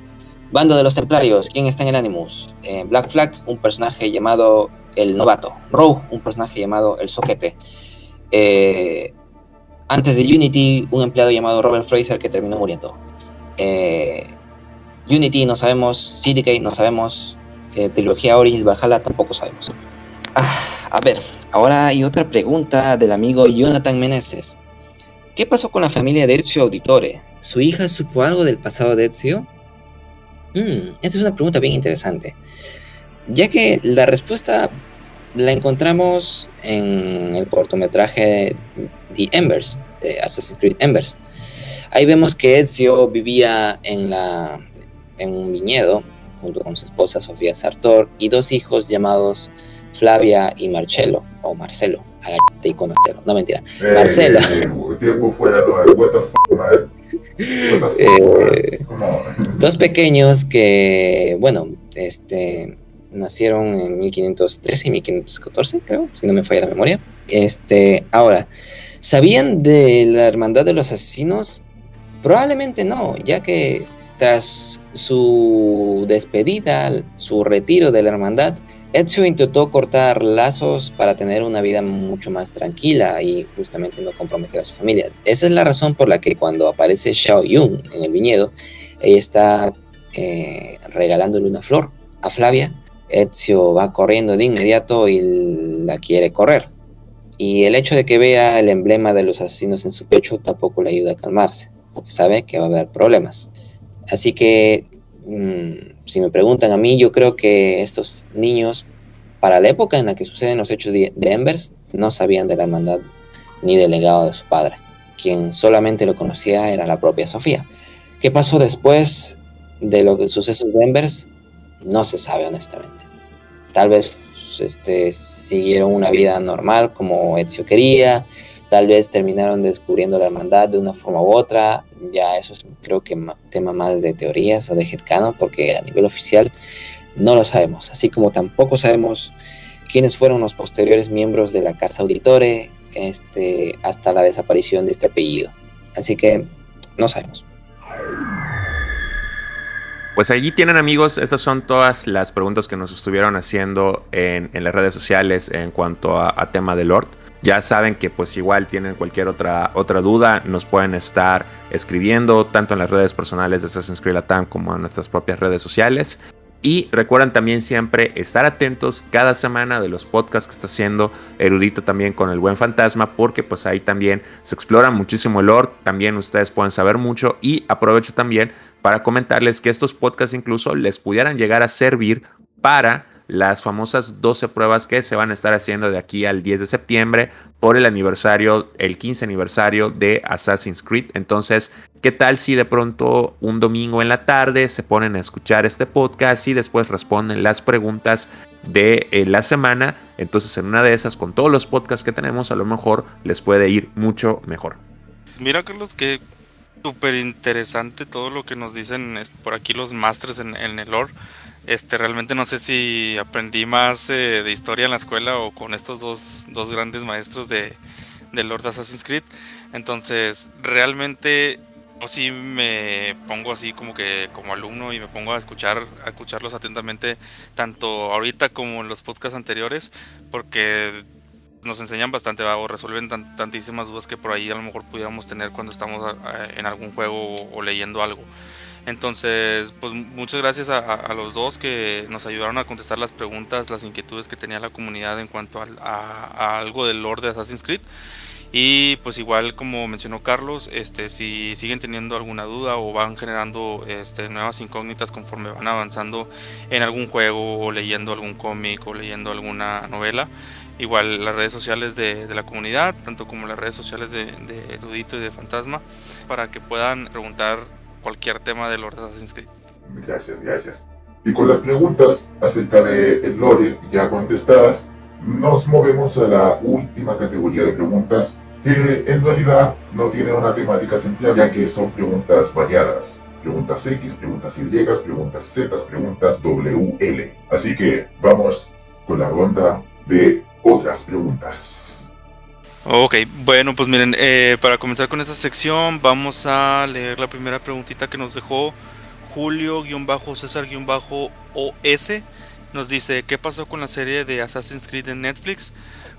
Bando de los Templarios, ¿quién está en el Animus? Eh, Black Flag, un personaje llamado el Novato. Rogue, un personaje llamado el Soquete. Eh, antes de Unity, un empleado llamado Robert Fraser que terminó muriendo. Unity no sabemos, Syndicate no sabemos, eh, trilogía Origins Valhalla tampoco sabemos. Ah, a ver, ahora hay otra pregunta del amigo Jonathan Meneses. ¿Qué pasó con la familia de Ezio Auditore? ¿Su hija supo algo del pasado de Ezio? Hmm, esta es una pregunta bien interesante, ya que la respuesta la encontramos en el cortometraje The Embers, de Assassin's Creed Embers. Ahí vemos que Ezio vivía en, la, en un viñedo junto con su esposa Sofía Sartor y dos hijos llamados Flavia y Marcelo, o Marcelo, y conocerlo, no mentira, Marcelo. dos pequeños que, bueno, este, nacieron en 1513 y 1514, creo, si no me falla la memoria. Este, ahora, ¿sabían de la hermandad de los asesinos? Probablemente no, ya que tras su despedida, su retiro de la hermandad, Ezio intentó cortar lazos para tener una vida mucho más tranquila y justamente no comprometer a su familia. Esa es la razón por la que cuando aparece Xiao Yun en el viñedo, ella está eh, regalándole una flor a Flavia. Ezio va corriendo de inmediato y la quiere correr. Y el hecho de que vea el emblema de los asesinos en su pecho tampoco le ayuda a calmarse, porque sabe que va a haber problemas. Así que, mm, si me preguntan a mí, yo creo que estos niños, para la época en la que suceden los hechos de, Embers, no sabían de la hermandad ni del legado de su padre. Quien solamente lo conocía era la propia Sofía. ¿Qué pasó después de los sucesos de Embers? No se sabe honestamente. Tal vez este, siguieron una vida normal como Ezio quería, tal vez terminaron descubriendo la hermandad de una forma u otra, ya eso es creo que tema más de teorías o de headcanon, porque a nivel oficial no lo sabemos, así como tampoco sabemos quiénes fueron los posteriores miembros de la Casa Auditore este, hasta la desaparición de este apellido. Así que no sabemos. Pues allí tienen amigos, estas son todas las preguntas que nos estuvieron haciendo en, las redes sociales en cuanto a, a tema de Lord. Ya saben que pues igual tienen cualquier otra, otra duda, nos pueden estar escribiendo tanto en las redes personales de Assassin's Creed Latam como en nuestras propias redes sociales. Y recuerden también siempre estar atentos cada semana de los podcasts que está haciendo Erudito también con el buen fantasma, porque pues ahí también se explora muchísimo el lore, también ustedes pueden saber mucho y aprovecho también para comentarles que estos podcasts incluso les pudieran llegar a servir para las famosas 12 pruebas que se van a estar haciendo de aquí al 10 de septiembre por el aniversario, el 15 aniversario de Assassin's Creed. Entonces, ¿qué tal si de pronto un domingo en la tarde se ponen a escuchar este podcast y después responden las preguntas de eh, la semana? Entonces, en una de esas, con todos los podcasts que tenemos, a lo mejor les puede ir mucho mejor. Mira, Carlos, que súper interesante todo lo que nos dicen por aquí los masters en, en el lore. Este, realmente no sé si aprendí más eh, de historia en la escuela o con estos dos, dos grandes maestros de, de Lord Assassin's Creed. Entonces, realmente, o sí me pongo así como que como alumno y me pongo a escuchar, a escucharlos atentamente, tanto ahorita como en los podcasts anteriores, porque nos enseñan bastante o resuelven tantísimas dudas que por ahí a lo mejor pudiéramos tener cuando estamos en algún juego o leyendo algo. Entonces, pues muchas gracias a, los dos que nos ayudaron a contestar las preguntas, las inquietudes que tenía la comunidad en cuanto a, algo del lore de Assassin's Creed. Y pues igual como mencionó Carlos, este, si siguen teniendo alguna duda o van generando este, nuevas incógnitas conforme van avanzando en algún juego o leyendo algún cómic o leyendo alguna novela, igual las redes sociales de, la comunidad, tanto como las redes sociales de, de Erudito y de Fantasma, para que puedan preguntar cualquier tema de Lord Assassin's Creed. Gracias, gracias. Y con las preguntas acerca de el lore ya contestadas, nos movemos a la última categoría de preguntas que en realidad no tiene una temática central ya que son preguntas variadas. Preguntas X, preguntas Y, preguntas Z, preguntas WL. Así que vamos con la ronda de otras preguntas. Ok, bueno, pues miren, eh, para comenzar con esta sección vamos a leer la primera preguntita que nos dejó Julio-César-OS. Nos dice, ¿qué pasó con la serie de Assassin's Creed en Netflix?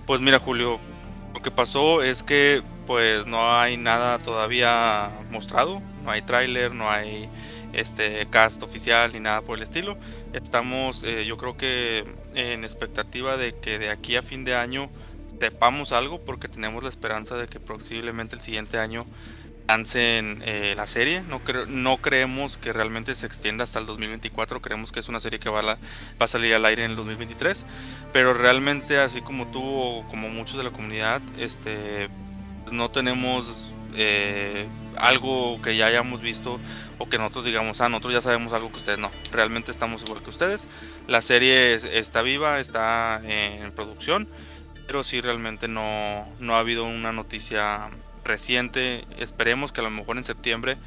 Pues mira, Julio, lo que pasó es que pues no hay nada todavía mostrado, no hay tráiler, no hay este cast oficial ni nada por el estilo. Estamos, eh, yo creo que en expectativa de que de aquí a fin de año sepamos algo porque tenemos la esperanza de que posiblemente el siguiente año lancen eh, la serie. No, no creemos que realmente se extienda hasta el 2024, creemos que es una serie que va a, va a salir al aire en el 2023, pero realmente así como tú o como muchos de la comunidad, este, pues no tenemos eh, algo que ya hayamos visto o que nosotros digamos, ah, nosotros ya sabemos algo que ustedes no. Realmente estamos igual que ustedes. La serie está viva, está en producción pero sí realmente no, no ha habido una noticia reciente. Esperemos que a lo mejor en septiembre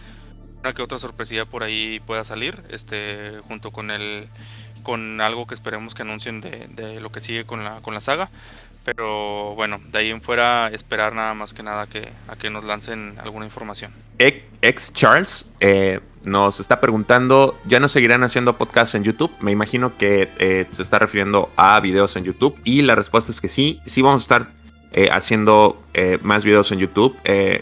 una que otra sorpresilla por ahí pueda salir, este, junto con el con algo que esperemos que anuncien de, de, lo que sigue con la, con la saga. Pero bueno, de ahí en fuera esperar nada más que nada que, a que nos lancen alguna información. Ex Charles eh, nos está preguntando, ¿ya no seguirán haciendo podcasts en YouTube? Me imagino que eh, se está refiriendo a videos en YouTube y la respuesta es que sí, sí vamos a estar eh, haciendo más videos en YouTube,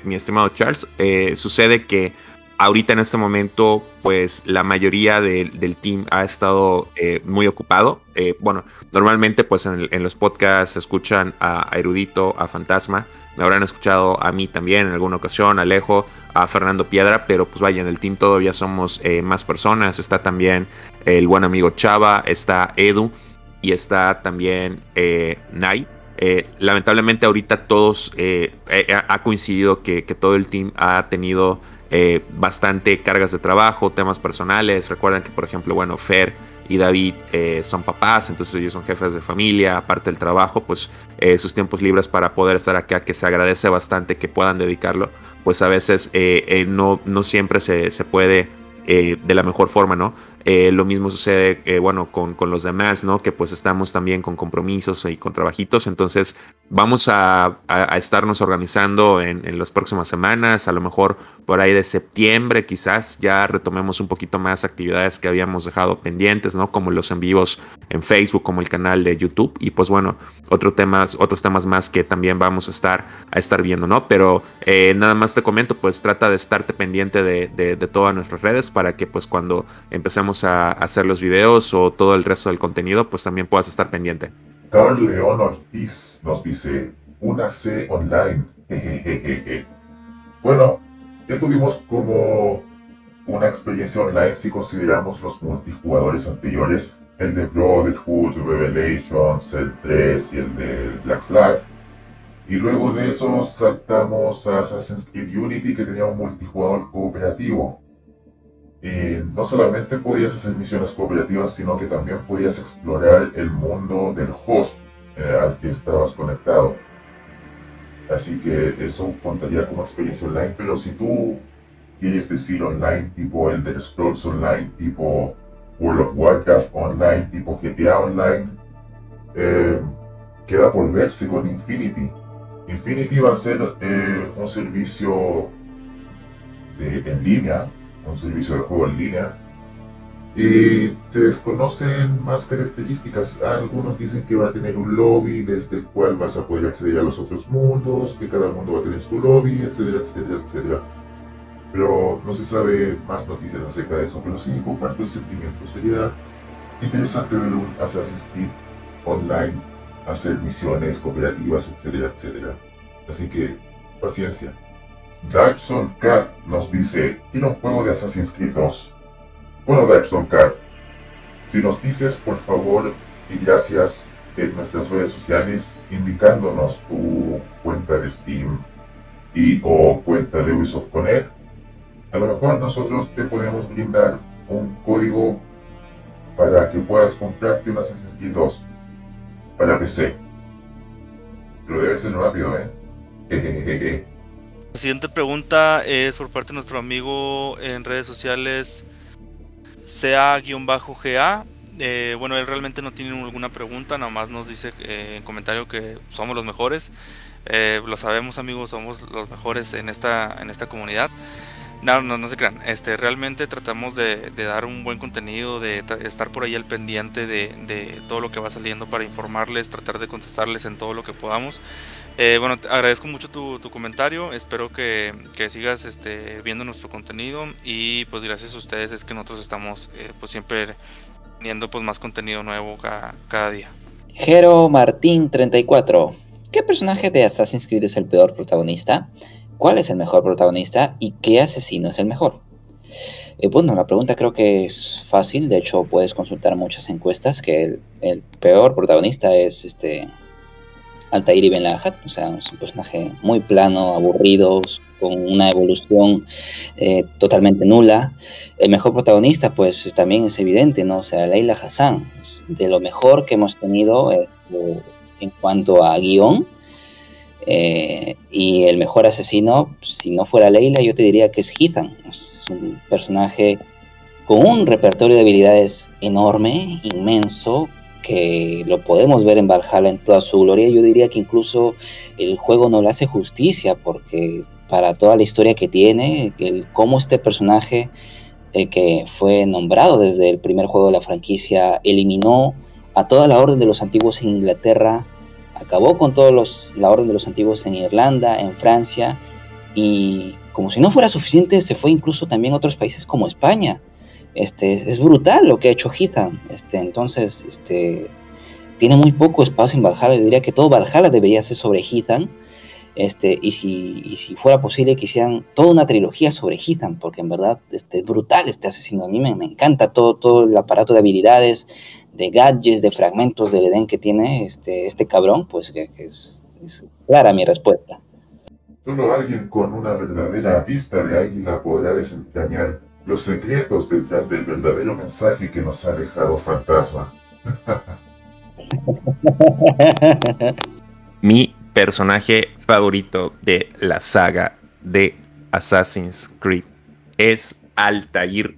mi estimado Charles. sucede que ahorita en este momento, pues la mayoría del team ha estado muy ocupado. bueno, normalmente pues en, los podcasts escuchan a Erudito, a Fantasma, me habrán escuchado a mí también en alguna ocasión, Alejo, a Fernando Piedra, pero pues vaya, en el team todavía somos eh, más personas. Está también el buen amigo Chava, está Edu y está también eh, Nai. Eh, lamentablemente ahorita todos ha coincidido que, todo el team ha tenido bastante cargas de trabajo, temas personales. Recuerden que por ejemplo, bueno, Fer y David eh, son papás, entonces ellos son jefes de familia, aparte del trabajo, pues eh, sus tiempos libres para poder estar acá, que se agradece bastante que puedan dedicarlo, pues a veces eh, no, no siempre se, se puede de la mejor forma, ¿no? Eh, lo mismo sucede, eh, bueno, con, con, los demás, ¿no? Que pues estamos también con compromisos y con trabajitos. Entonces, vamos a, a, estarnos organizando en, en, las próximas semanas. A lo mejor por ahí de septiembre, quizás ya retomemos un poquito más actividades que habíamos dejado pendientes, ¿no? Como los en vivos en Facebook, como el canal de YouTube. Y pues bueno, otros temas, otros temas más que también vamos a estar, a estar viendo, ¿no? Pero eh, nada más te comento, pues trata de estarte pendiente de, de, de todas nuestras redes para que pues cuando empecemos a hacer los videos o todo el resto del contenido, pues también puedas estar pendiente. Carl León Ortiz nos dice, una C online. bueno, ya tuvimos como una experiencia online si consideramos los multijugadores anteriores, el de Brotherhood, Revelations, el 3 y el de Black Flag. Y luego de eso saltamos a Assassin's Creed Unity que tenía un multijugador cooperativo. Y no solamente podías hacer misiones cooperativas, sino que también podías explorar el mundo del host eh, al que estabas conectado. Así que eso contaría como experiencia online, pero si tú quieres decir online tipo Elder Scrolls Online, tipo World of Warcraft Online, tipo GTA Online, eh, queda por verse con Infinity. Infinity va a ser eh, un servicio de, en línea un servicio de juego en línea. Y se desconocen más características. Algunos dicen que va a tener un lobby desde el cual vas a poder acceder a los otros mundos, que cada mundo va a tener su lobby, etcétera, etcétera, etcétera. Pero no se sabe más noticias acerca de eso. Pero sí comparto el sentimiento. Sería interesante ver un Assassin's Creed online, hacer misiones cooperativas, etcétera, etcétera. Así que, paciencia. Darkson Cat nos dice, quiero un juego de Assassin's Creed 2. Bueno, Darkson Cat, si nos dices por favor y gracias en nuestras redes sociales indicándonos tu cuenta de Steam y o cuenta de Ubisoft Connect, a lo mejor nosotros te podemos brindar un código para que puedas comprarte un Assassin's Creed 2 para PC. Pero debe ser rápido, ¿eh? La siguiente pregunta es por parte de nuestro amigo en redes sociales, CA-GA. Eh, bueno, él realmente no tiene ninguna pregunta, nada más nos dice eh, en comentario que somos los mejores. Eh, lo sabemos amigos, somos los mejores en esta, en esta comunidad. No, no, no se crean. Este, realmente tratamos de, dar un buen contenido, de estar por ahí al pendiente de, de, todo lo que va saliendo para informarles, tratar de contestarles en todo lo que podamos. Eh, bueno, agradezco mucho tu, comentario, espero que, sigas este, viendo nuestro contenido y pues gracias a ustedes es que nosotros estamos eh, pues siempre teniendo pues más contenido nuevo cada, cada día. Jero Martín 34. ¿Qué personaje de Assassin's Creed es el peor protagonista? ¿Cuál es el mejor protagonista? ¿Y qué asesino es el mejor? Eh, bueno, la pregunta creo que es fácil, de hecho puedes consultar muchas encuestas que el, el peor protagonista es este Altair Ibn Lahat, o sea, es un personaje muy plano, aburrido, con una evolución eh, totalmente nula. El mejor protagonista, pues también es evidente, ¿no? O sea, Leila Hassan, es de lo mejor que hemos tenido eh, en cuanto a guion. Eh, y el mejor asesino, si no fuera Leila, yo te diría que es Ethan. Es un personaje con un repertorio de habilidades enorme, inmenso, que lo podemos ver en Valhalla en toda su gloria. Yo diría que incluso el juego no le hace justicia porque para toda la historia que tiene, el cómo este personaje eh, que fue nombrado desde el primer juego de la franquicia eliminó a toda la orden de los antiguos en Inglaterra, acabó con todos la orden de los antiguos en Irlanda, en Francia y como si no fuera suficiente se fue incluso también a otros países como España este, es brutal lo que ha hecho Ethan. Este, entonces, este, tiene muy poco espacio en Valhalla. Yo diría que todo Valhalla debería ser sobre Ethan. Este, y, si, fuera posible que hicieran toda una trilogía sobre Ethan, porque en verdad este, es brutal este asesino. A mí me, encanta todo, todo el aparato de habilidades, de gadgets, de fragmentos del Edén que tiene este, este cabrón, pues que, es, es, clara mi respuesta. Solo alguien con una verdadera vista de águila podrá desentrañar los secretos detrás del verdadero mensaje que nos ha dejado Fantasma. Mi personaje favorito de la saga de Assassin's Creed es Altair.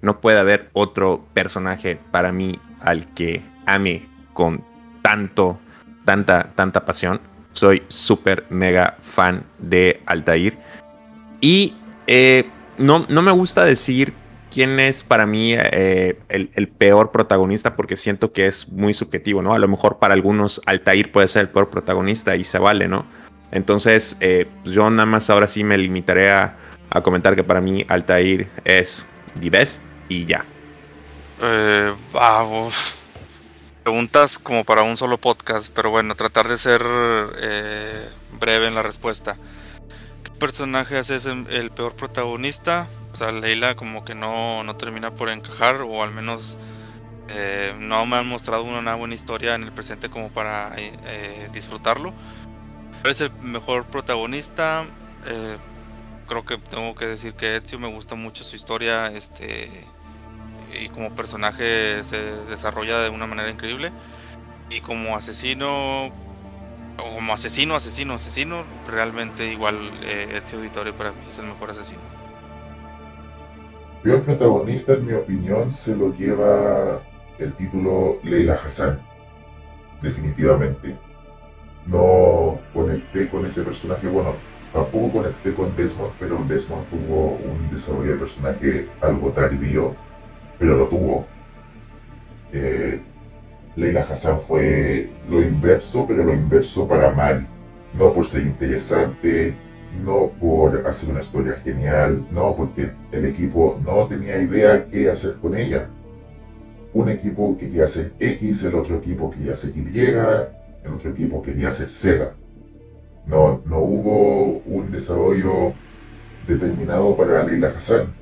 no puede haber otro personaje para mí al que ame con tanto, tanta, tanta pasión. Soy súper mega fan de Altair. Y eh, no, no me gusta decir quién es para mí eh, el, peor protagonista porque siento que es muy subjetivo, ¿no? A lo mejor para algunos Altair puede ser el peor protagonista y se vale, ¿no? Entonces, eh, pues yo nada más ahora sí me limitaré a, comentar que para mí Altair es the best y ya. Eh, preguntas como para un solo podcast, pero bueno, tratar de ser breve en la respuesta. ¿Qué personaje es el peor protagonista? O sea, Leila como que no, no termina por encajar o al menos eh, no me han mostrado una buena historia en el presente como para eh, eh, disfrutarlo. Es el mejor protagonista. creo que tengo que decir que Ezio me gusta mucho su historia este, y como personaje se desarrolla de una manera increíble. Y como asesino, como asesino, asesino, asesino, realmente igual Ezio Auditorio para mí es el mejor asesino. Peor protagonista, en mi opinión, se lo lleva el título Leila Hassan. Definitivamente. No conecté con ese personaje. Bueno, tampoco conecté con Desmond, pero Desmond tuvo un desarrollo de personaje algo tardío, pero lo tuvo. Eh, Leila Hassan fue lo inverso, pero lo inverso para mal. No por ser interesante, no por hacer una historia genial, no porque el equipo no tenía idea qué hacer con ella. Un equipo quería hacer X, el otro equipo quería hacer Y, el otro equipo quería hacer Z. No, no hubo un desarrollo determinado para Leila Hassan.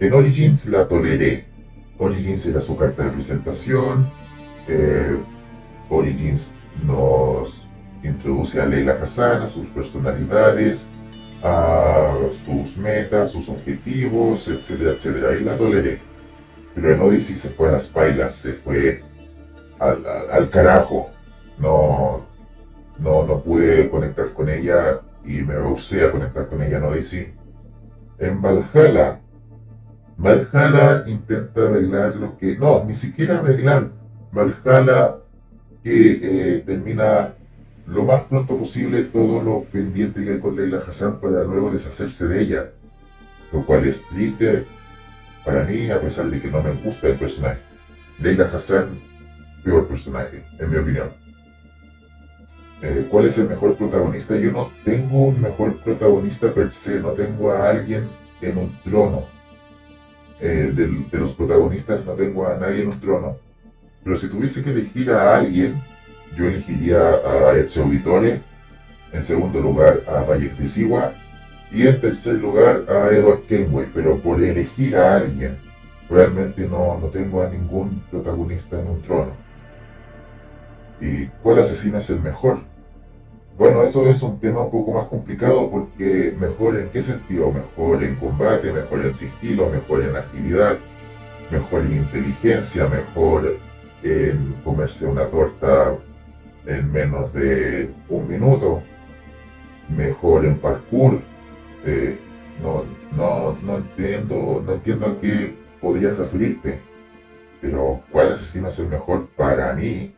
En Origins la toleré. Origins era su carta de presentación. Origins nos introduce a Leila Hassan, a sus personalidades, a sus metas, sus objetivos, etcétera, etcétera. Y la toleré. Pero en Odyssey se fue a las pailas, se fue al, carajo. No, no, no pude conectar con ella y me rehusé a conectar con ella en Odyssey. En Valhalla, Valhalla intenta arreglar lo que... No, ni siquiera arreglar. Valhalla que eh, termina lo más pronto posible todo lo pendiente que hay con Leila Hassan para luego deshacerse de ella. Lo cual es triste para mí a pesar de que no me gusta el personaje. Leila Hassan, peor personaje, en mi opinión. Eh, ¿Cuál es el mejor protagonista? Yo no tengo un mejor protagonista per se, no tengo a alguien en un trono. Eh, de los protagonistas no tengo a nadie en un trono. Pero si tuviese que elegir a alguien, yo elegiría a Ezio Auditore, en segundo lugar a Valle de Sigua y en tercer lugar a Edward Kenway, pero por elegir a alguien, realmente no, no tengo a ningún protagonista en un trono. ¿Y cuál asesino es el mejor? Bueno, eso es un tema un poco más complicado porque mejor en qué sentido? Mejor en combate, mejor en sigilo, mejor en agilidad, mejor en inteligencia, mejor en comerse una torta en menos de un minuto, mejor en parkour. Eh, no, no, no entiendo, no entiendo a qué podrías referirte, pero cuál asesino es el mejor para mí,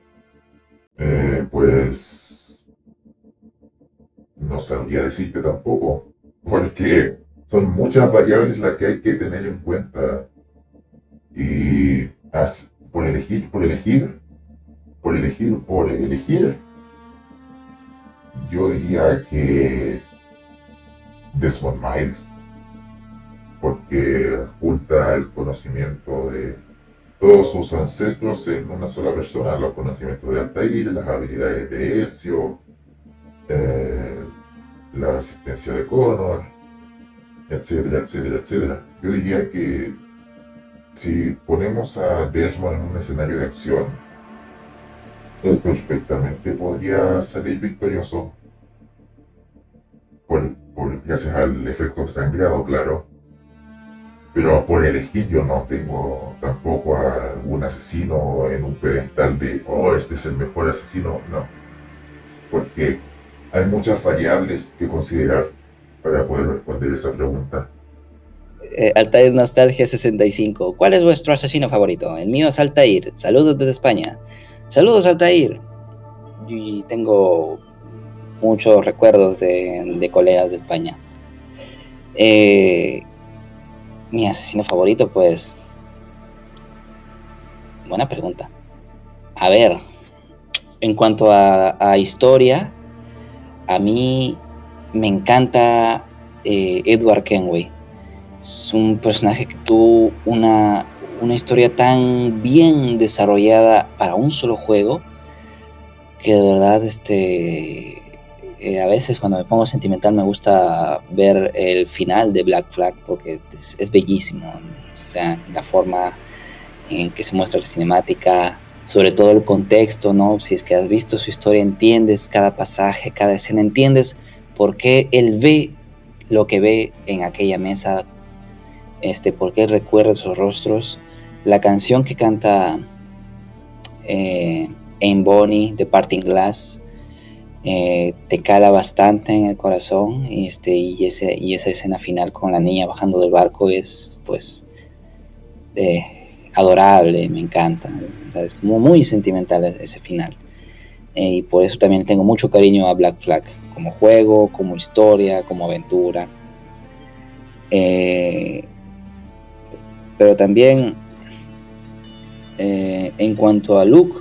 eh, pues no sabría decirte tampoco, porque son muchas variables las que hay que tener en cuenta. Y por elegir, por elegir, por elegir, por elegir, yo diría que Desmond Miles, porque junta el conocimiento de todos sus ancestros en una sola persona, los conocimientos de Altair, las habilidades de Ezio, eh, la asistencia de Connor, etcétera, etcétera, etcétera. Yo diría que si ponemos a Desmond en un escenario de acción, él perfectamente podría salir victorioso. Por, gracias al efecto extranjero, claro. Pero por elegir yo no tengo tampoco a un asesino en un pedestal de, oh, este es el mejor asesino. No. Porque hay muchas variables que considerar para poder responder esa pregunta. Eh, Altair Nostalgia 65. ¿Cuál es vuestro asesino favorito? El mío es Altair. Saludos desde España. Saludos, Altair. Y tengo muchos recuerdos de, colegas de España. Eh, mi asesino favorito, pues. Buena pregunta. A ver, en cuanto a, historia, a mí me encanta eh, Edward Kenway. Es un personaje que tuvo una, una historia tan bien desarrollada para un solo juego que de verdad este eh, a veces cuando me pongo sentimental me gusta ver el final de Black Flag porque es, bellísimo. O sea, la forma en que se muestra la cinemática, sobre todo el contexto, ¿no? Si es que has visto su historia, entiendes cada pasaje, cada escena, entiendes por qué él ve lo que ve en aquella mesa, este, por qué recuerda sus rostros. La canción que canta eh, en Bonnie de Parting Glass eh, te cala bastante en el corazón y, este, y, ese, y esa escena final con la niña bajando del barco es pues eh, adorable, me encanta, es muy, sentimental ese final. Eh, y por eso también tengo mucho cariño a Black Flag, como juego, como historia, como aventura. Pero también en cuanto a Luke,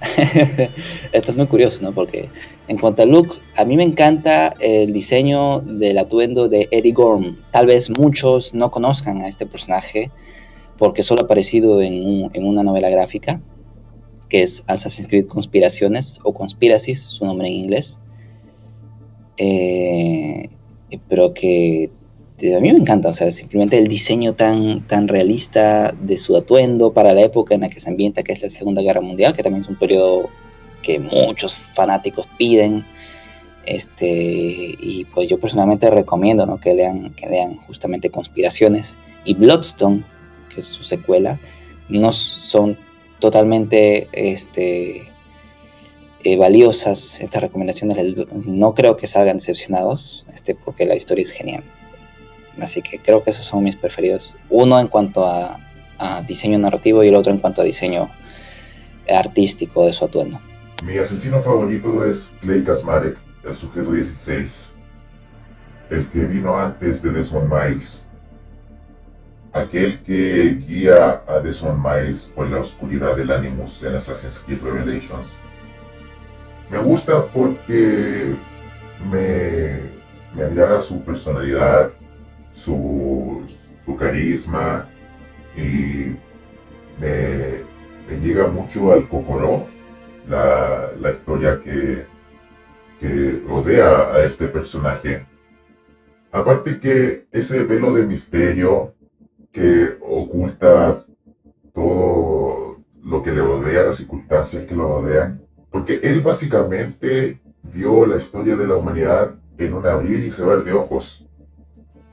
esto es muy curioso, ¿no? Porque en cuanto a look, a mí me encanta el diseño del atuendo de Eddie Gorm. Tal vez muchos no conozcan a este personaje porque solo ha aparecido en, una novela gráfica que es Assassin's Creed Conspiraciones o Conspiracies, su nombre en inglés. Eh, pero que a mí me encanta, o sea, simplemente el diseño tan, tan realista de su atuendo para la época en la que se ambienta, que es la Segunda Guerra Mundial, que también es un periodo que muchos fanáticos piden. Este, y pues yo personalmente recomiendo ¿no? que, lean, que lean justamente Conspiraciones y Bloodstone, que es su secuela, no son totalmente este, eh, valiosas estas recomendaciones. No creo que salgan decepcionados, este, porque la historia es genial. Así que creo que esos son mis preferidos. Uno en cuanto a, diseño narrativo y el otro en cuanto a diseño artístico de su atuendo. Mi asesino favorito es Clay Kasmarek, el sujeto 16, el que vino antes de Desmond Miles, aquel que guía a Desmond Miles por la oscuridad del Animus en Assassin's Creed Revelations. Me gusta porque me, me agrada su personalidad, su, carisma y me, llega mucho al cocoró la, historia que, que rodea a este personaje. Aparte que ese velo de misterio que oculta todo lo que le rodea, las circunstancias que lo rodean, porque él básicamente vio la historia de la humanidad en un abrir y cerrar de ojos.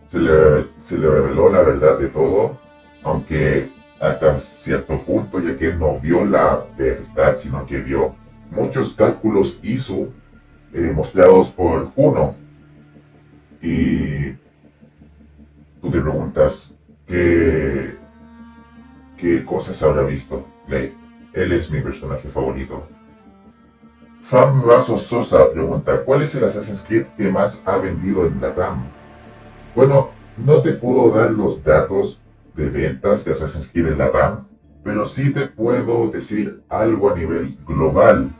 Se le, reveló la verdad de todo, aunque hasta cierto punto, ya que no vio la verdad, sino que vio muchos cálculos hizo eh, mostrados por uno. Y tú te preguntas qué, qué cosas habrá visto Él es mi personaje favorito. Fam Razo Sosa pregunta, ¿cuál es el Assassin's Creed que más ha vendido en Latam? Bueno, no te puedo dar los datos de ventas de Assassin's Creed en Latam, pero sí te puedo decir algo a nivel global.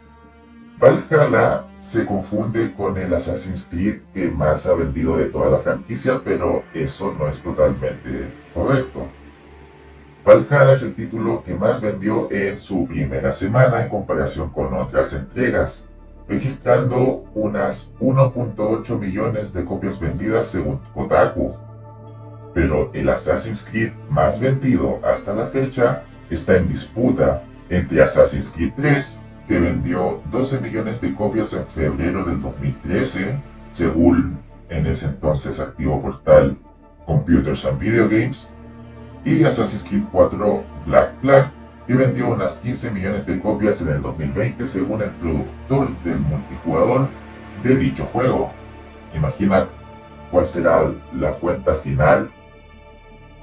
Valhalla se confunde con el Assassin's Creed que más ha vendido de toda la franquicia, pero eso no es totalmente correcto. Valhalla es el título que más vendió en su primera semana en comparación con otras entregas, registrando unas 1.8 millones de copias vendidas según Kotaku, pero el Assassin's Creed más vendido hasta la fecha está en disputa entre Assassin's Creed 3, que vendió 12 millones de copias en febrero del 2013, según en ese entonces activo portal Computers and Video Games, y Assassin's Creed 4 Black Flag, que vendió unas 15 millones de copias en el 2020 según el productor del multijugador de dicho juego. Imagina cuál será la cuenta final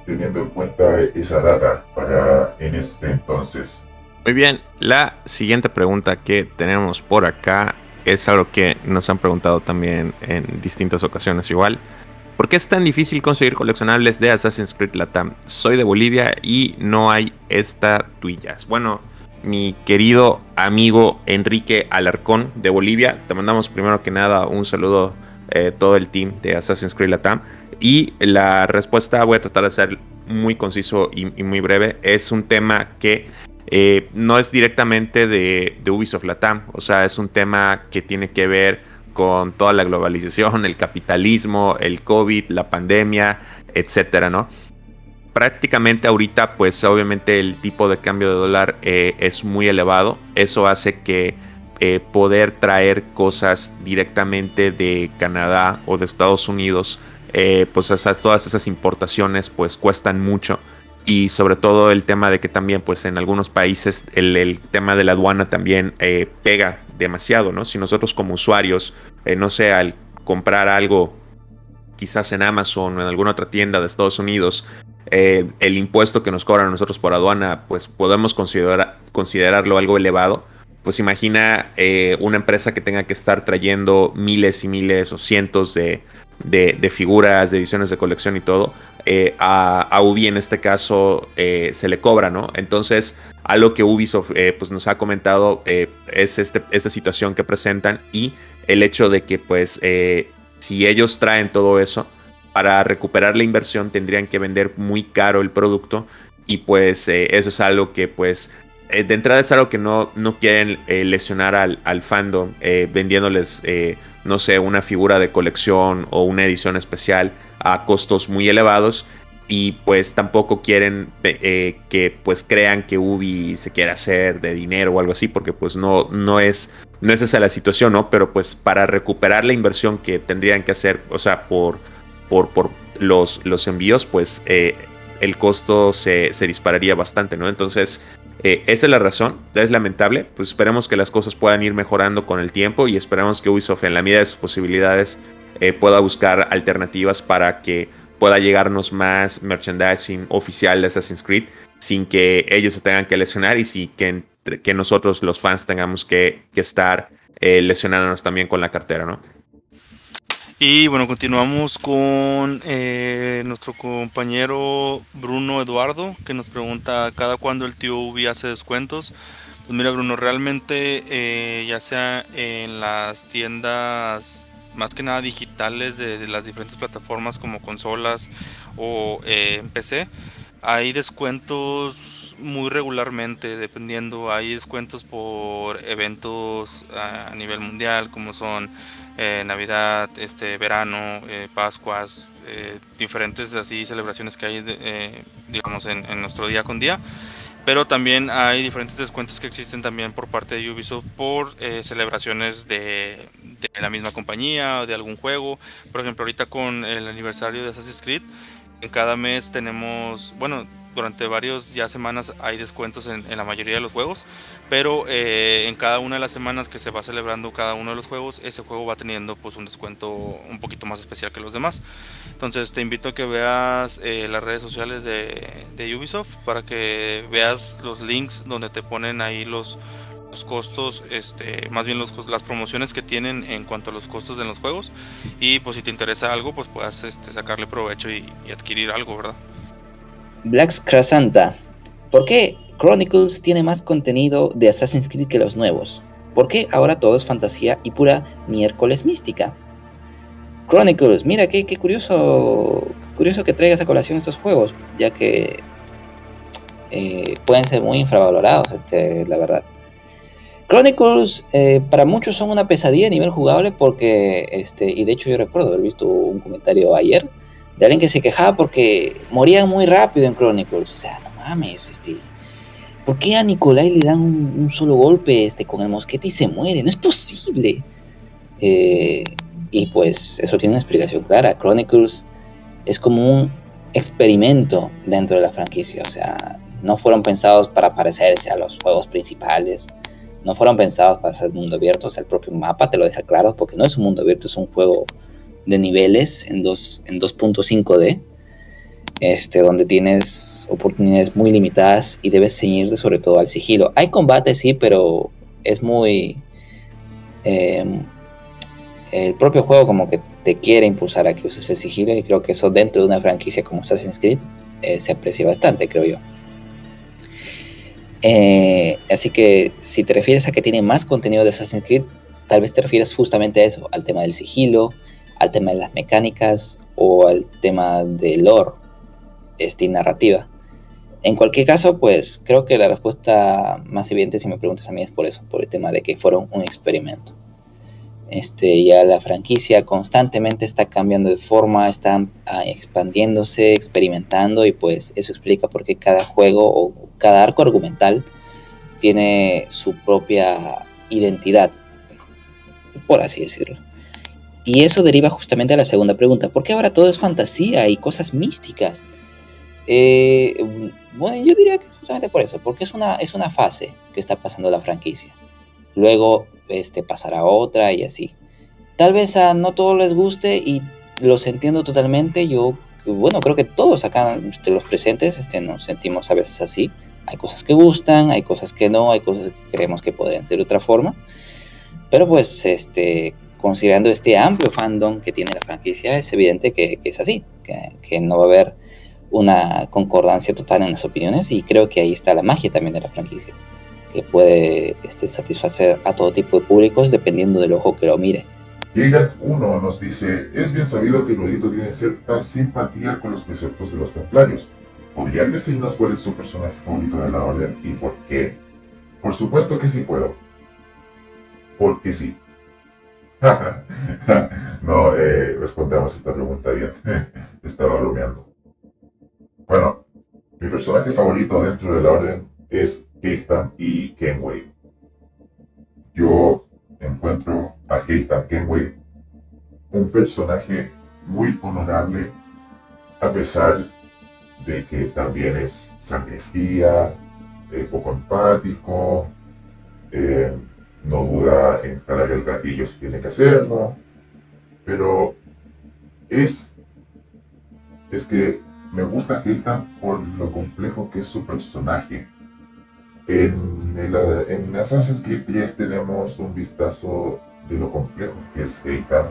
teniendo en cuenta esa data para en este entonces. Muy bien, la siguiente pregunta que tenemos por acá es algo que nos han preguntado también en distintas ocasiones igual. ¿Por qué es tan difícil conseguir coleccionables de Assassin's Creed Latam? Soy de Bolivia y no hay estatuillas. Bueno, mi querido amigo Enrique Alarcón de Bolivia, te mandamos primero que nada un saludo eh, todo el team de Assassin's Creed Latam. Y la respuesta voy a tratar de ser muy conciso y, muy breve. Es un tema que eh, no es directamente de, de Ubisoft Latam, o sea, es un tema que tiene que ver con toda la globalización, el capitalismo, el COVID, la pandemia, etcétera, ¿no? Prácticamente ahorita, pues obviamente el tipo de cambio de dólar eh, es muy elevado. Eso hace que eh, poder traer cosas directamente de Canadá o de Estados Unidos, eh, pues todas esas importaciones pues cuestan mucho y sobre todo el tema de que también pues en algunos países el, tema de la aduana también pega demasiado, ¿no? Si nosotros como usuarios, no sé, al comprar algo quizás en Amazon o en alguna otra tienda de Estados Unidos, el impuesto que nos cobran nosotros por aduana, pues podemos considerar, considerarlo algo elevado pues imagina eh, una empresa que tenga que estar trayendo miles y miles o cientos de, figuras, de ediciones de colección y todo. Eh, a, Ubi en este caso eh, se le cobra, ¿no? Entonces, algo que Ubisoft pues nos ha comentado es este, esta situación que presentan y el hecho de que pues si ellos traen todo eso, para recuperar la inversión tendrían que vender muy caro el producto y pues eso es algo que pues eh, de entrada es algo que no, no quieren eh, lesionar al, al fandom eh, vendiéndoles, no sé, una figura de colección o una edición especial a costos muy elevados y pues tampoco quieren que pues crean que Ubi se quiere hacer de dinero o algo así porque pues no, no es no es esa la situación, ¿no? Pero pues para recuperar la inversión que tendrían que hacer, o sea, por, por, por los, los envíos, pues el costo se, se dispararía bastante, ¿no? Entonces eh, esa es la razón, es lamentable, pues esperemos que las cosas puedan ir mejorando con el tiempo y esperemos que Ubisoft en la medida de sus posibilidades eh, pueda buscar alternativas para que pueda llegarnos más merchandising oficial de Assassin's Creed sin que ellos se tengan que lesionar y sin que, que nosotros los fans tengamos que, estar eh, lesionándonos también con la cartera, ¿no? Y bueno, continuamos con eh, nuestro compañero Bruno Eduardo, que nos pregunta cada cuándo el tío Ubi hace descuentos. Pues mira, Bruno, realmente eh, ya sea en las tiendas más que nada digitales de, las diferentes plataformas como consolas o eh, PC, hay descuentos muy regularmente, dependiendo. Hay descuentos por eventos a nivel mundial, como son eh, Navidad, este verano, eh, Pascuas, diferentes así celebraciones que hay, digamos, en, nuestro día con día. Pero también hay diferentes descuentos que existen también por parte de Ubisoft por celebraciones de, de, la misma compañía o de algún juego. Por ejemplo, ahorita con el aniversario de Assassin's Creed, en cada mes tenemos, bueno, durante varios ya semanas hay descuentos en, la mayoría de los juegos, pero eh, en cada una de las semanas que se va celebrando cada uno de los juegos, ese juego va teniendo pues un descuento un poquito más especial que los demás. Entonces te invito a que veas eh, las redes sociales de, de, Ubisoft para que veas los links donde te ponen ahí los, los costos, este, más bien los, las promociones que tienen en cuanto a los costos de los juegos y pues si te interesa algo pues puedas este, sacarle provecho y, y adquirir algo, ¿verdad? Black Crasanta. ¿Por qué Chronicles tiene más contenido de Assassin's Creed que los nuevos? ¿Por qué ahora todo es fantasía y pura miércoles mística? Chronicles, mira qué, curioso, curioso que traigas a colación estos juegos, ya que eh, pueden ser muy infravalorados, este, la verdad. Chronicles eh, para muchos son una pesadilla a nivel jugable porque, este, y de hecho yo recuerdo haber visto un comentario ayer de alguien que se quejaba porque moría muy rápido en Chronicles. O sea, no mames, este. ¿Por qué a Nicolai le dan un, solo golpe este, con el mosquete y se muere? No es posible. Eh, y pues eso tiene una explicación clara. Chronicles es como un experimento dentro de la franquicia. O sea, no fueron pensados para parecerse a los juegos principales. No fueron pensados para ser mundo abierto. O sea, el propio mapa te lo deja claro porque no es un mundo abierto, es un juego de niveles en, en 2.5D. este, donde tienes oportunidades muy limitadas y debes ceñirte sobre todo al sigilo. Hay combate, sí, pero es muy... Em, el propio juego como que te quiere impulsar a que uses el sigilo y creo que eso dentro de una franquicia como Assassin's Creed eh, se aprecia bastante, creo yo. Eh, así que si te refieres a que tiene más contenido de Assassin's Creed, tal vez te refieres justamente a eso, al tema del sigilo, al tema de las mecánicas o al tema del lore este, narrativa. En cualquier caso, pues creo que la respuesta más evidente, si me preguntas a mí, es por eso, por el tema de que fueron un experimento. Este, ya la franquicia constantemente está cambiando de forma, está ah, expandiéndose, experimentando y pues eso explica por qué cada juego o cada arco argumental tiene su propia identidad, por así decirlo. Y eso deriva justamente a la segunda pregunta, ¿por qué ahora todo es fantasía y cosas místicas? Eh, bueno, yo diría que justamente por eso, porque es una, es una fase que está pasando la franquicia. Luego este, pasará otra y así. Tal vez a no todos les guste y los entiendo totalmente. Yo, bueno, creo que todos acá, este, los presentes, este, nos sentimos a veces así. Hay cosas que gustan, hay cosas que no, hay cosas que creemos que podrían ser de otra forma. Pero pues, este, considerando este amplio fandom que tiene la franquicia, es evidente que, es así, que, no va a haber una concordancia total en las opiniones y creo que ahí está la magia también de la franquicia, que puede este, satisfacer a todo tipo de públicos dependiendo del ojo que lo mire. Gigat 1 nos dice, es bien sabido que el tiene cierta simpatía con los preceptos de los templarios. ¿Podrían decirnos cuál es su personaje favorito de la orden y por qué? Por supuesto que sí puedo. Porque sí. no, eh, respondamos esta pregunta bien. Estaba bromeando. Bueno, mi personaje favorito dentro de la orden es Heitan y Kenway. Yo encuentro a Heitan Kenway un personaje muy honorable, a pesar de que también es sangre fría, poco empático, eh, no duda en parar el gatillo si tiene que hacerlo, pero es, es que me gusta Heitan por lo complejo que es su personaje. En, el, en Assassin's Creed 3 tenemos un vistazo de lo complejo que es Heitan,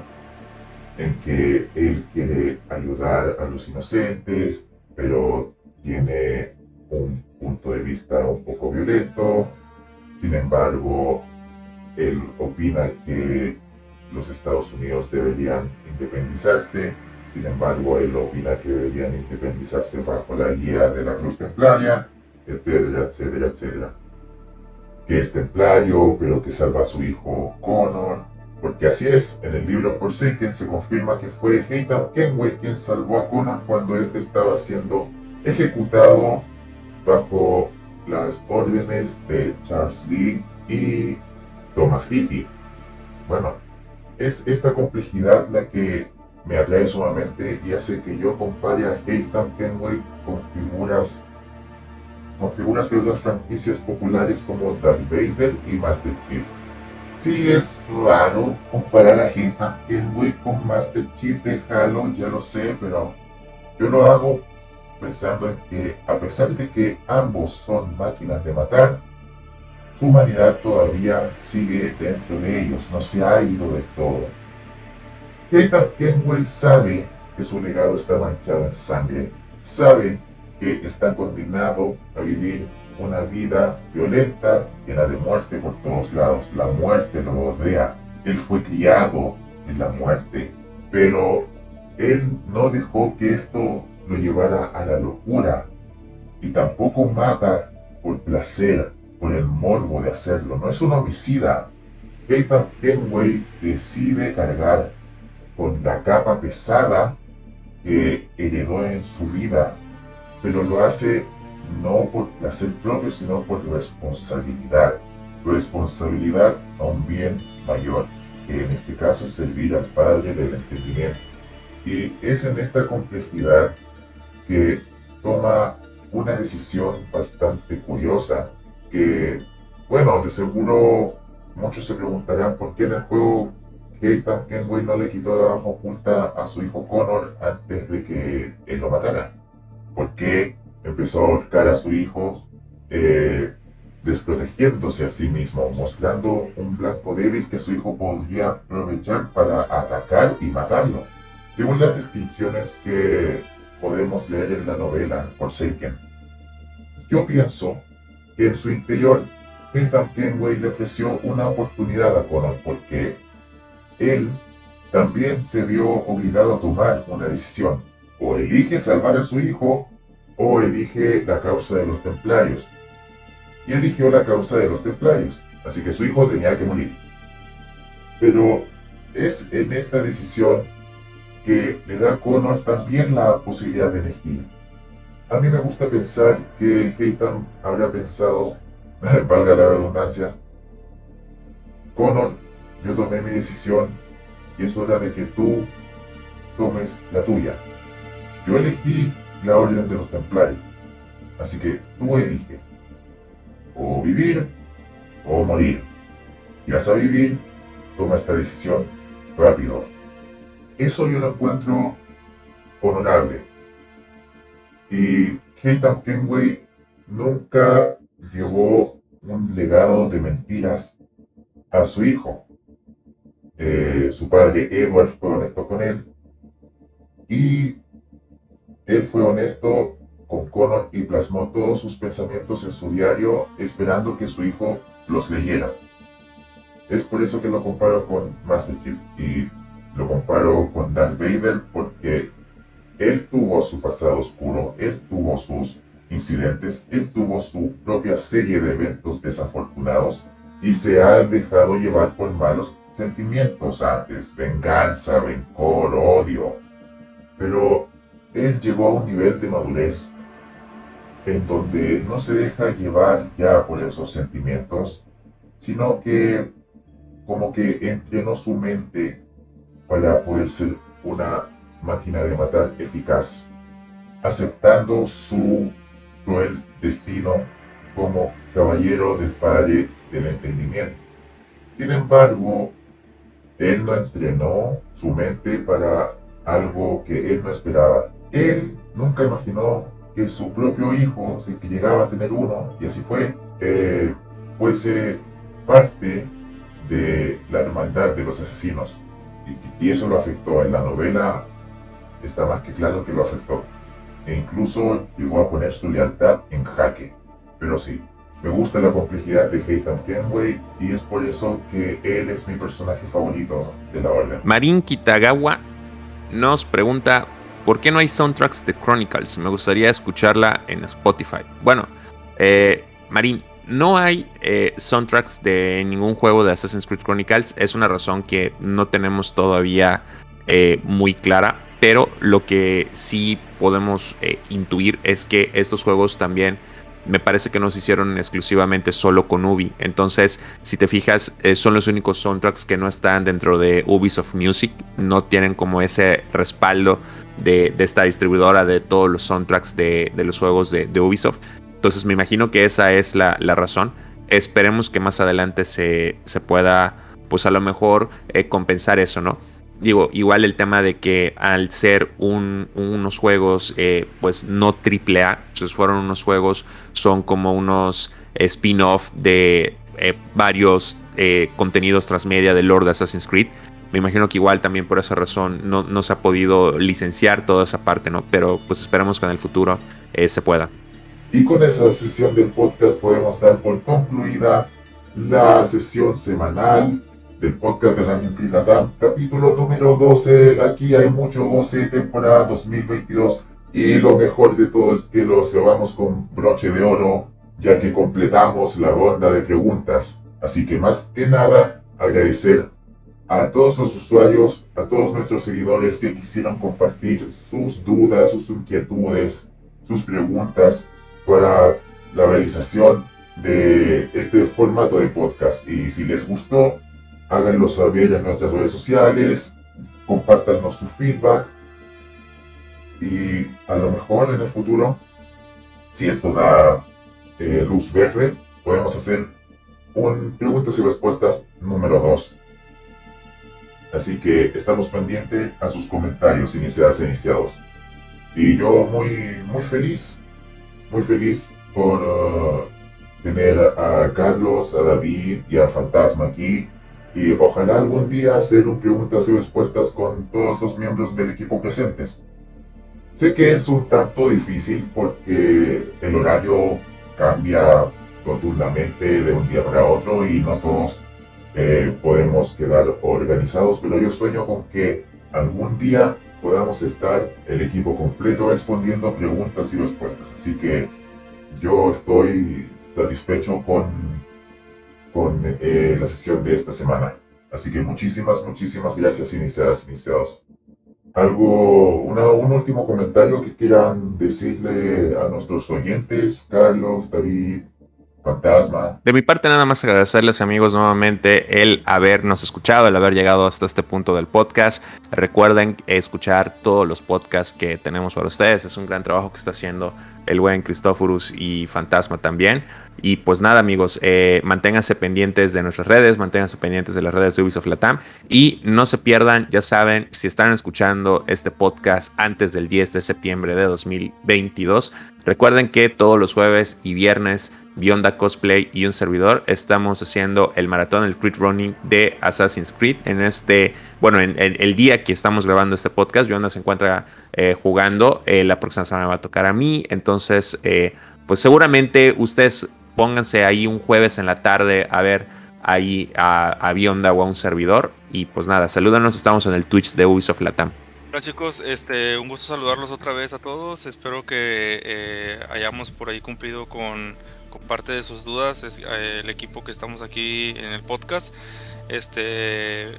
en que él quiere ayudar a los inocentes, pero tiene un punto de vista un poco violento. Sin embargo, él opina que los Estados Unidos deberían independizarse sin embargo, él opina que deberían independizarse bajo la guía de la Cruz Templaria, etcétera, etcétera, etcétera. Que es templario, pero que salva a su hijo Connor. Porque así es, en el libro Forsaken se confirma que fue Haytham Kenway quien salvó a Connor cuando éste estaba siendo ejecutado bajo las órdenes de Charles Lee y Thomas Hickey. Bueno, es esta complejidad la que me atrae sumamente y hace que yo compare a Haytham Kenway con figuras con figuras de otras franquicias populares como Darth Vader y Master Chief. Sí es raro comparar a Haytham Kenway con Master Chief de Halo, ya lo sé, pero yo lo hago pensando en que a pesar de que ambos son máquinas de matar, humanidad todavía sigue dentro de ellos, no se ha ido del todo Haytham Kenway sabe que su legado está manchado en sangre, sabe que está condenado a vivir una vida violenta, llena de muerte por todos lados. La muerte lo rodea. Él fue criado en la muerte, pero él no dejó que esto lo llevara a la locura y tampoco mata por placer, por el morbo de hacerlo. No es un homicida. Haytham Kenway decide cargar con la capa pesada que heredó en su vida, pero lo hace no por placer propio, sino por responsabilidad. Responsabilidad a un bien mayor, que en este caso es servir al Padre del entendimiento. Y es en esta complejidad que toma una decisión bastante curiosa, bueno, de seguro muchos se preguntarán por qué en el juego Haytham Kenway no le quitó abajo oculta a su hijo Connor antes de que él lo matara. por qué empezó a ahorcar a su hijo, eh, desprotegiéndose a sí mismo, mostrando un blanco débil que su hijo podría aprovechar para atacar y matarlo. Según las descripciones que podemos leer en la novela Forsaken, yo pienso en su interior Ethan Kenway le ofreció una oportunidad a Connor porque él también se vio obligado a tomar una decisión. O elige salvar a su hijo o elige la causa de los templarios y eligió la causa de los templarios, así que su hijo tenía que morir. Pero es en esta decisión que le da a Connor también la posibilidad de elegir. A mí me gusta pensar que Haytham habrá pensado, valga la redundancia, Connor, yo tomé mi decisión y es hora de que tú tomes la tuya. Yo elegí la orden de los templarios, así que tú elige o vivir o morir. Y vas a vivir, toma esta decisión rápido. Eso yo lo encuentro honorable. Y Haytham Kenway nunca llevó un legado de mentiras a su hijo. Eh, su padre Edward fue honesto con él y él fue honesto con Connor y plasmó todos sus pensamientos en su diario esperando que su hijo los leyera. Es por eso que lo comparo con Master Chief y lo comparo con Darth Vader porque él tuvo su pasado oscuro, él tuvo sus incidentes, él tuvo su propia serie de eventos desafortunados y se ha dejado llevar por malos sentimientos antes, venganza, rencor, odio. Pero él llegó a un nivel de madurez en donde no se deja llevar ya por esos sentimientos, sino que como que entrenó su mente para poder ser una máquina de matar eficaz, aceptando su cruel destino como caballero del Padre del Entendimiento. Sin embargo, él no entrenó su mente para algo que él no esperaba. Él nunca imaginó que su propio hijo, si que llegaba a tener uno, y así fue, eh, fuese parte de la hermandad de los asesinos. Y, eso lo afectó. En la novela está más que claro que lo afectó. E incluso llegó a poner su lealtad en jaque. Pero sí, me gusta la complejidad de Haytham Kenway y es por eso que él es mi personaje favorito de la orden. Marin Kitagawa nos pregunta ¿Por qué no hay soundtracks de Chronicles? Me gustaría escucharla en Spotify. Bueno, eh, Marín, no hay eh, soundtracks de ningún juego de Assassin's Creed Chronicles. Es una razón que no tenemos todavía eh, muy clara. Pero lo que sí podemos intuir es que estos juegos también me parece que no se hicieron exclusivamente solo con Ubi. Entonces, si te fijas, son los únicos soundtracks que no están dentro de Ubisoft Music. No tienen como ese respaldo de, esta distribuidora de todos los soundtracks de, los juegos de, Ubisoft. Entonces me imagino que esa es la, razón. Esperemos que más adelante se, pueda, pues a lo mejor, eh, compensar eso, ¿no? Digo, igual el tema de que al ser unos juegos, eh, pues no triple A, pues fueron unos juegos, son como unos spin-off de eh, varios contenidos transmedia del Lord Assassin's Creed. Me imagino que igual también por esa razón no, se ha podido licenciar toda esa parte, ¿no? Pero pues esperemos que en el futuro eh, se pueda. Y con esa sesión del podcast podemos dar por concluida la sesión semanal del podcast de Assassin's Creed capítulo número 12. Aquí hay mucho goce, temporada 2022. Y lo mejor de todo es que lo cerramos con broche de oro, ya que completamos la ronda de preguntas. Así que más que nada, agradecer a todos los usuarios, a todos nuestros seguidores que quisieran compartir sus dudas, sus inquietudes, sus preguntas para la realización de este formato de podcast. Y si les gustó, háganlo saber en nuestras redes sociales, compártanos su feedback y a lo mejor en el futuro, si esto da eh, luz verde, podemos hacer un preguntas y respuestas número 2 Así que estamos pendientes a sus comentarios iniciados e iniciados. Y yo muy, muy feliz, muy feliz por uh, tener a Carlos, a David y a Fantasma aquí. Y ojalá algún día hacer un preguntas y respuestas con todos los miembros del equipo presentes. Sé que es un tanto difícil porque el horario cambia rotundamente de un día para otro y no todos eh, podemos quedar organizados, pero yo sueño con que algún día podamos estar el equipo completo respondiendo preguntas y respuestas. Así que yo estoy satisfecho con, con eh, la sesión de esta semana. Así que muchísimas, muchísimas gracias, iniciadas, iniciados. Algo, un último comentario que quieran decirle a nuestros oyentes, Carlos, David, Fantasma. De mi parte, nada más agradecerles, amigos, nuevamente el habernos escuchado, el haber llegado hasta este punto del podcast. Recuerden escuchar todos los podcasts que tenemos para ustedes. Es un gran trabajo que está haciendo el buen Cristóforus y Fantasma también. Y pues nada, amigos, eh, manténganse pendientes de nuestras redes, manténganse pendientes de las redes de Ubisoft Latam y no se pierdan, ya saben, si están escuchando este podcast antes del 10 de septiembre de 2022, recuerden que todos los jueves y viernes Bionda Cosplay y un servidor, estamos haciendo el maratón, el Crit Running de Assassin's Creed. En este, bueno, en, el día que estamos grabando este podcast, Bionda se encuentra eh, jugando. Eh, la próxima semana va a tocar a mí. Entonces, eh, pues seguramente ustedes pónganse ahí un jueves en la tarde a ver ahí a, a Bionda o a un servidor. Y pues nada, salúdanos, estamos en el Twitch de Ubisoft Latam. Hola chicos, este, un gusto saludarlos otra vez a todos. Espero que hayamos por ahí cumplido con parte de sus dudas, es, eh, el equipo que estamos aquí en el podcast. Este,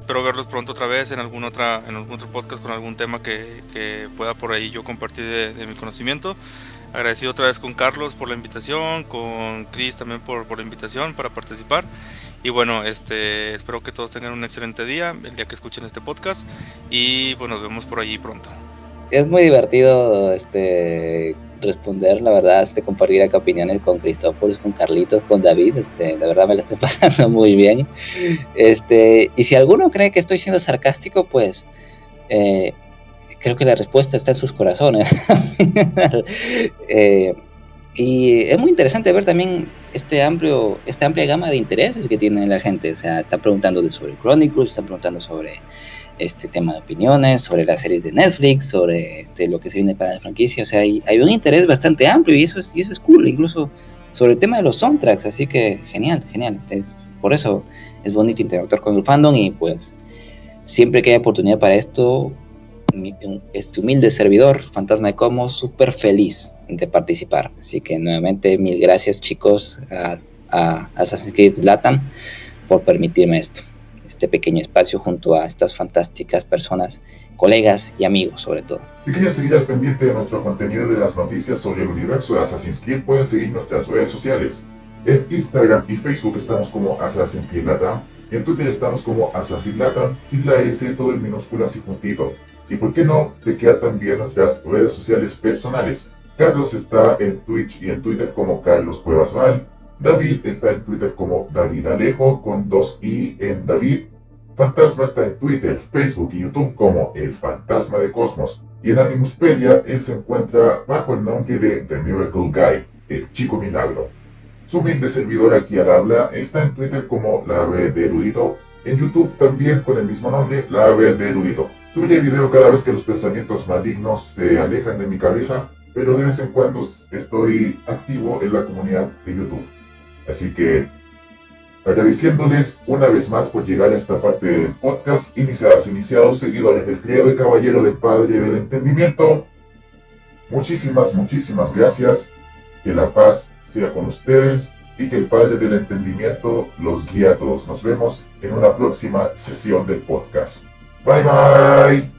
espero verlos pronto otra vez en algún, otra, en algún otro podcast con algún tema que, que pueda por ahí yo compartir de, mi conocimiento. Agradecido otra vez con Carlos por la invitación, con Chris también por, por la invitación para participar. Y bueno, este, espero que todos tengan un excelente día el día que escuchen este podcast. Y bueno, nos vemos por allí pronto. Es muy divertido este responder, la verdad, este, compartir acá opiniones con Cristóforos, con Carlitos, con David, este, de verdad me lo estoy pasando muy bien. Este, y si alguno cree que estoy siendo sarcástico, pues eh, creo que la respuesta está en sus corazones. eh, y es muy interesante ver también este amplio, esta amplia gama de intereses que tiene la gente. O sea, está preguntando sobre Chronicles, está preguntando sobre este tema de opiniones, sobre las series de Netflix, sobre este, lo que se viene para la franquicia. O sea, hay, hay un interés bastante amplio y eso, es, eso es cool, incluso sobre el tema de los soundtracks. Así que genial, genial. Este, por eso es bonito interactuar con el fandom y pues siempre que hay oportunidad para esto, este humilde servidor, Fantasma de Como, súper feliz de participar. Así que nuevamente mil gracias chicos a, a Assassin's Creed Latam por permitirme esto este pequeño espacio junto a estas fantásticas personas, colegas y amigos sobre todo. Si quieren seguir al pendiente de nuestro contenido de las noticias sobre el universo de Assassin's Creed, pueden seguir nuestras redes sociales. En Instagram y Facebook estamos como Assassin's Creed Latam, y en Twitter estamos como Assassin's Latam, sin la S, todo en minúsculas y juntito. Y por qué no, te quedan también nuestras redes sociales personales. Carlos está en Twitch y en Twitter como Carlos Cuevas Val. David está en Twitter como David Alejo con dos i en David. Fantasma está en Twitter, Facebook y YouTube como El Fantasma de Cosmos. Y en Animuspedia él se encuentra bajo el nombre de The Miracle Guy, el chico milagro. Su humilde servidor aquí al habla está en Twitter como La Red de Erudito, en YouTube también con el mismo nombre, La Red de Erudito. Subiré video cada vez que los pensamientos malignos se alejan de mi cabeza, pero de vez en cuando estoy activo en la comunidad de YouTube. Así que agradeciéndoles una vez más por llegar a esta parte del podcast, iniciadas, iniciados, seguidores del criado y caballero del Padre del Entendimiento. Muchísimas, muchísimas gracias. Que la paz sea con ustedes y que el Padre del Entendimiento los guíe a todos. Nos vemos en una próxima sesión del podcast. Bye bye.